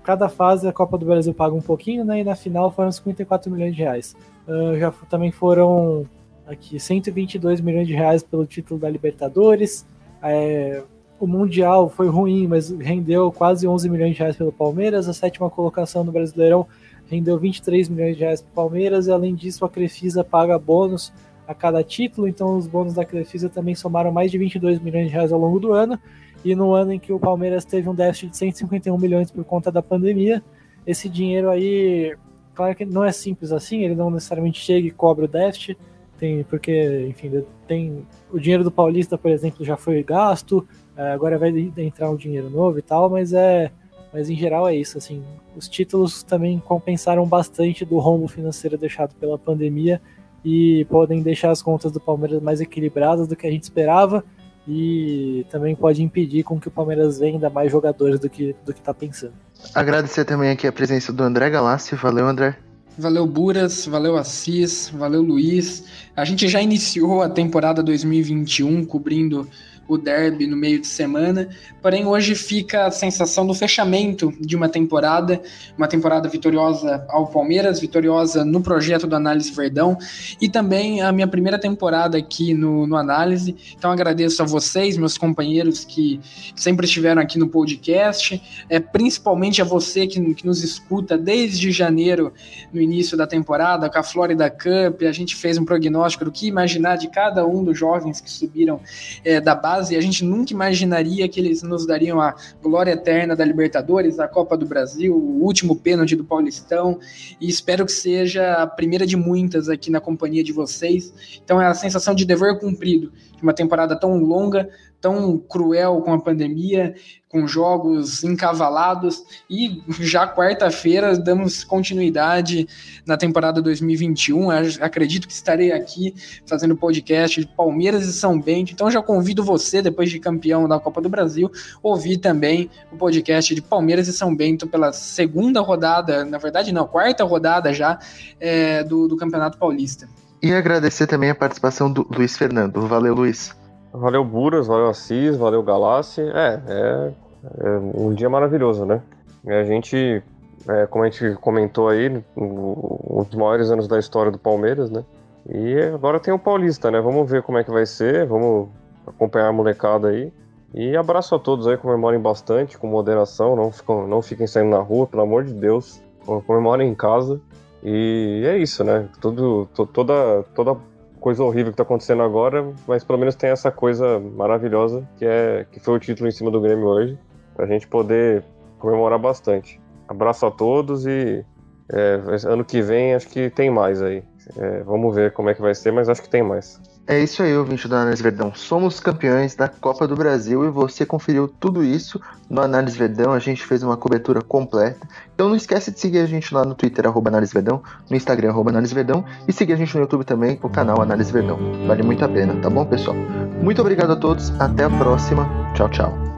cada fase a Copa do Brasil paga um pouquinho, né? E na final foram 54 milhões de reais. Uh, já também foram aqui 122 milhões de reais pelo título da Libertadores. É, o Mundial foi ruim, mas rendeu quase 11 milhões de reais pelo Palmeiras. A sétima colocação no Brasileirão rendeu 23 milhões de reais para o Palmeiras. E além disso, a Crefisa paga bônus a cada título, então os bônus da Crefisa também somaram mais de 22 milhões de reais ao longo do ano. E no ano em que o Palmeiras teve um déficit de 151 milhões por conta da pandemia, esse dinheiro aí, claro que não é simples assim, ele não necessariamente chega e cobra o déficit, tem, porque, enfim, tem o dinheiro do Paulista, por exemplo, já foi gasto, é, agora vai entrar um dinheiro novo e tal, mas é, mas em geral é isso, assim, os títulos também compensaram bastante do rombo financeiro deixado pela pandemia e podem deixar as contas do Palmeiras mais equilibradas do que a gente esperava e também pode impedir com que o Palmeiras venda mais jogadores do que do que está pensando. Agradecer também aqui a presença do André Galassi. Valeu, André. Valeu, Buras, valeu, Assis, valeu, Luiz. A gente já iniciou a temporada 2021 cobrindo o derby no meio de semana. Porém, hoje fica a sensação do fechamento de uma temporada, uma temporada vitoriosa ao Palmeiras, vitoriosa no projeto do Análise Verdão e também a minha primeira temporada aqui no, no Análise. Então, agradeço a vocês, meus companheiros que sempre estiveram aqui no podcast, é, principalmente a você que, que nos escuta desde janeiro, no início da temporada, com a Florida Cup. A gente fez um prognóstico do que imaginar de cada um dos jovens que subiram é, da base fase, a gente nunca imaginaria que eles nos dariam a glória eterna da Libertadores, a Copa do Brasil, o último pênalti do Paulistão, e espero que seja a primeira de muitas aqui na companhia de vocês. Então é a sensação de dever cumprido, de uma temporada tão longa, tão cruel com a pandemia, com jogos encavalados e já quarta-feira damos continuidade na temporada 2021. Acredito que estarei aqui fazendo podcast de Palmeiras e São Bento. Então já convido você, depois de campeão da Copa do Brasil, ouvir também o podcast de Palmeiras e São Bento pela segunda rodada, na verdade não, quarta rodada já é, do, do Campeonato Paulista. E agradecer também a participação do Luiz Fernando. Valeu, Luiz. Valeu Buras, valeu Assis, valeu Galassi. É, é, é, um dia maravilhoso, né? A gente, é, como a gente comentou aí, um dos maiores anos da história do Palmeiras, né? E agora tem o Paulista, né? Vamos ver como é que vai ser, vamos acompanhar a molecada aí. E abraço a todos aí, comemorem bastante, com moderação, não, ficam, não fiquem saindo na rua, pelo amor de Deus. Comemorem em casa. E é isso, né? Tudo, to, toda, toda coisa horrível que tá acontecendo agora, mas pelo menos tem essa coisa maravilhosa que é que foi o título em cima do Grêmio hoje, pra gente poder comemorar bastante. Abraço a todos e é, ano que vem acho que tem mais aí. É, vamos ver como é que vai ser, mas acho que tem mais. É isso aí, ouvinte do Análise Verdão. Somos campeões da Copa do Brasil e você conferiu tudo isso no Análise Verdão. A gente fez uma cobertura completa. Então não esquece de seguir a gente lá no Twitter, arroba Análise Verdão, no Instagram, arroba Análise Verdão, e seguir a gente no YouTube também, o canal Análise Verdão. Vale muito a pena, tá bom, pessoal? Muito obrigado a todos, até a próxima. Tchau, tchau.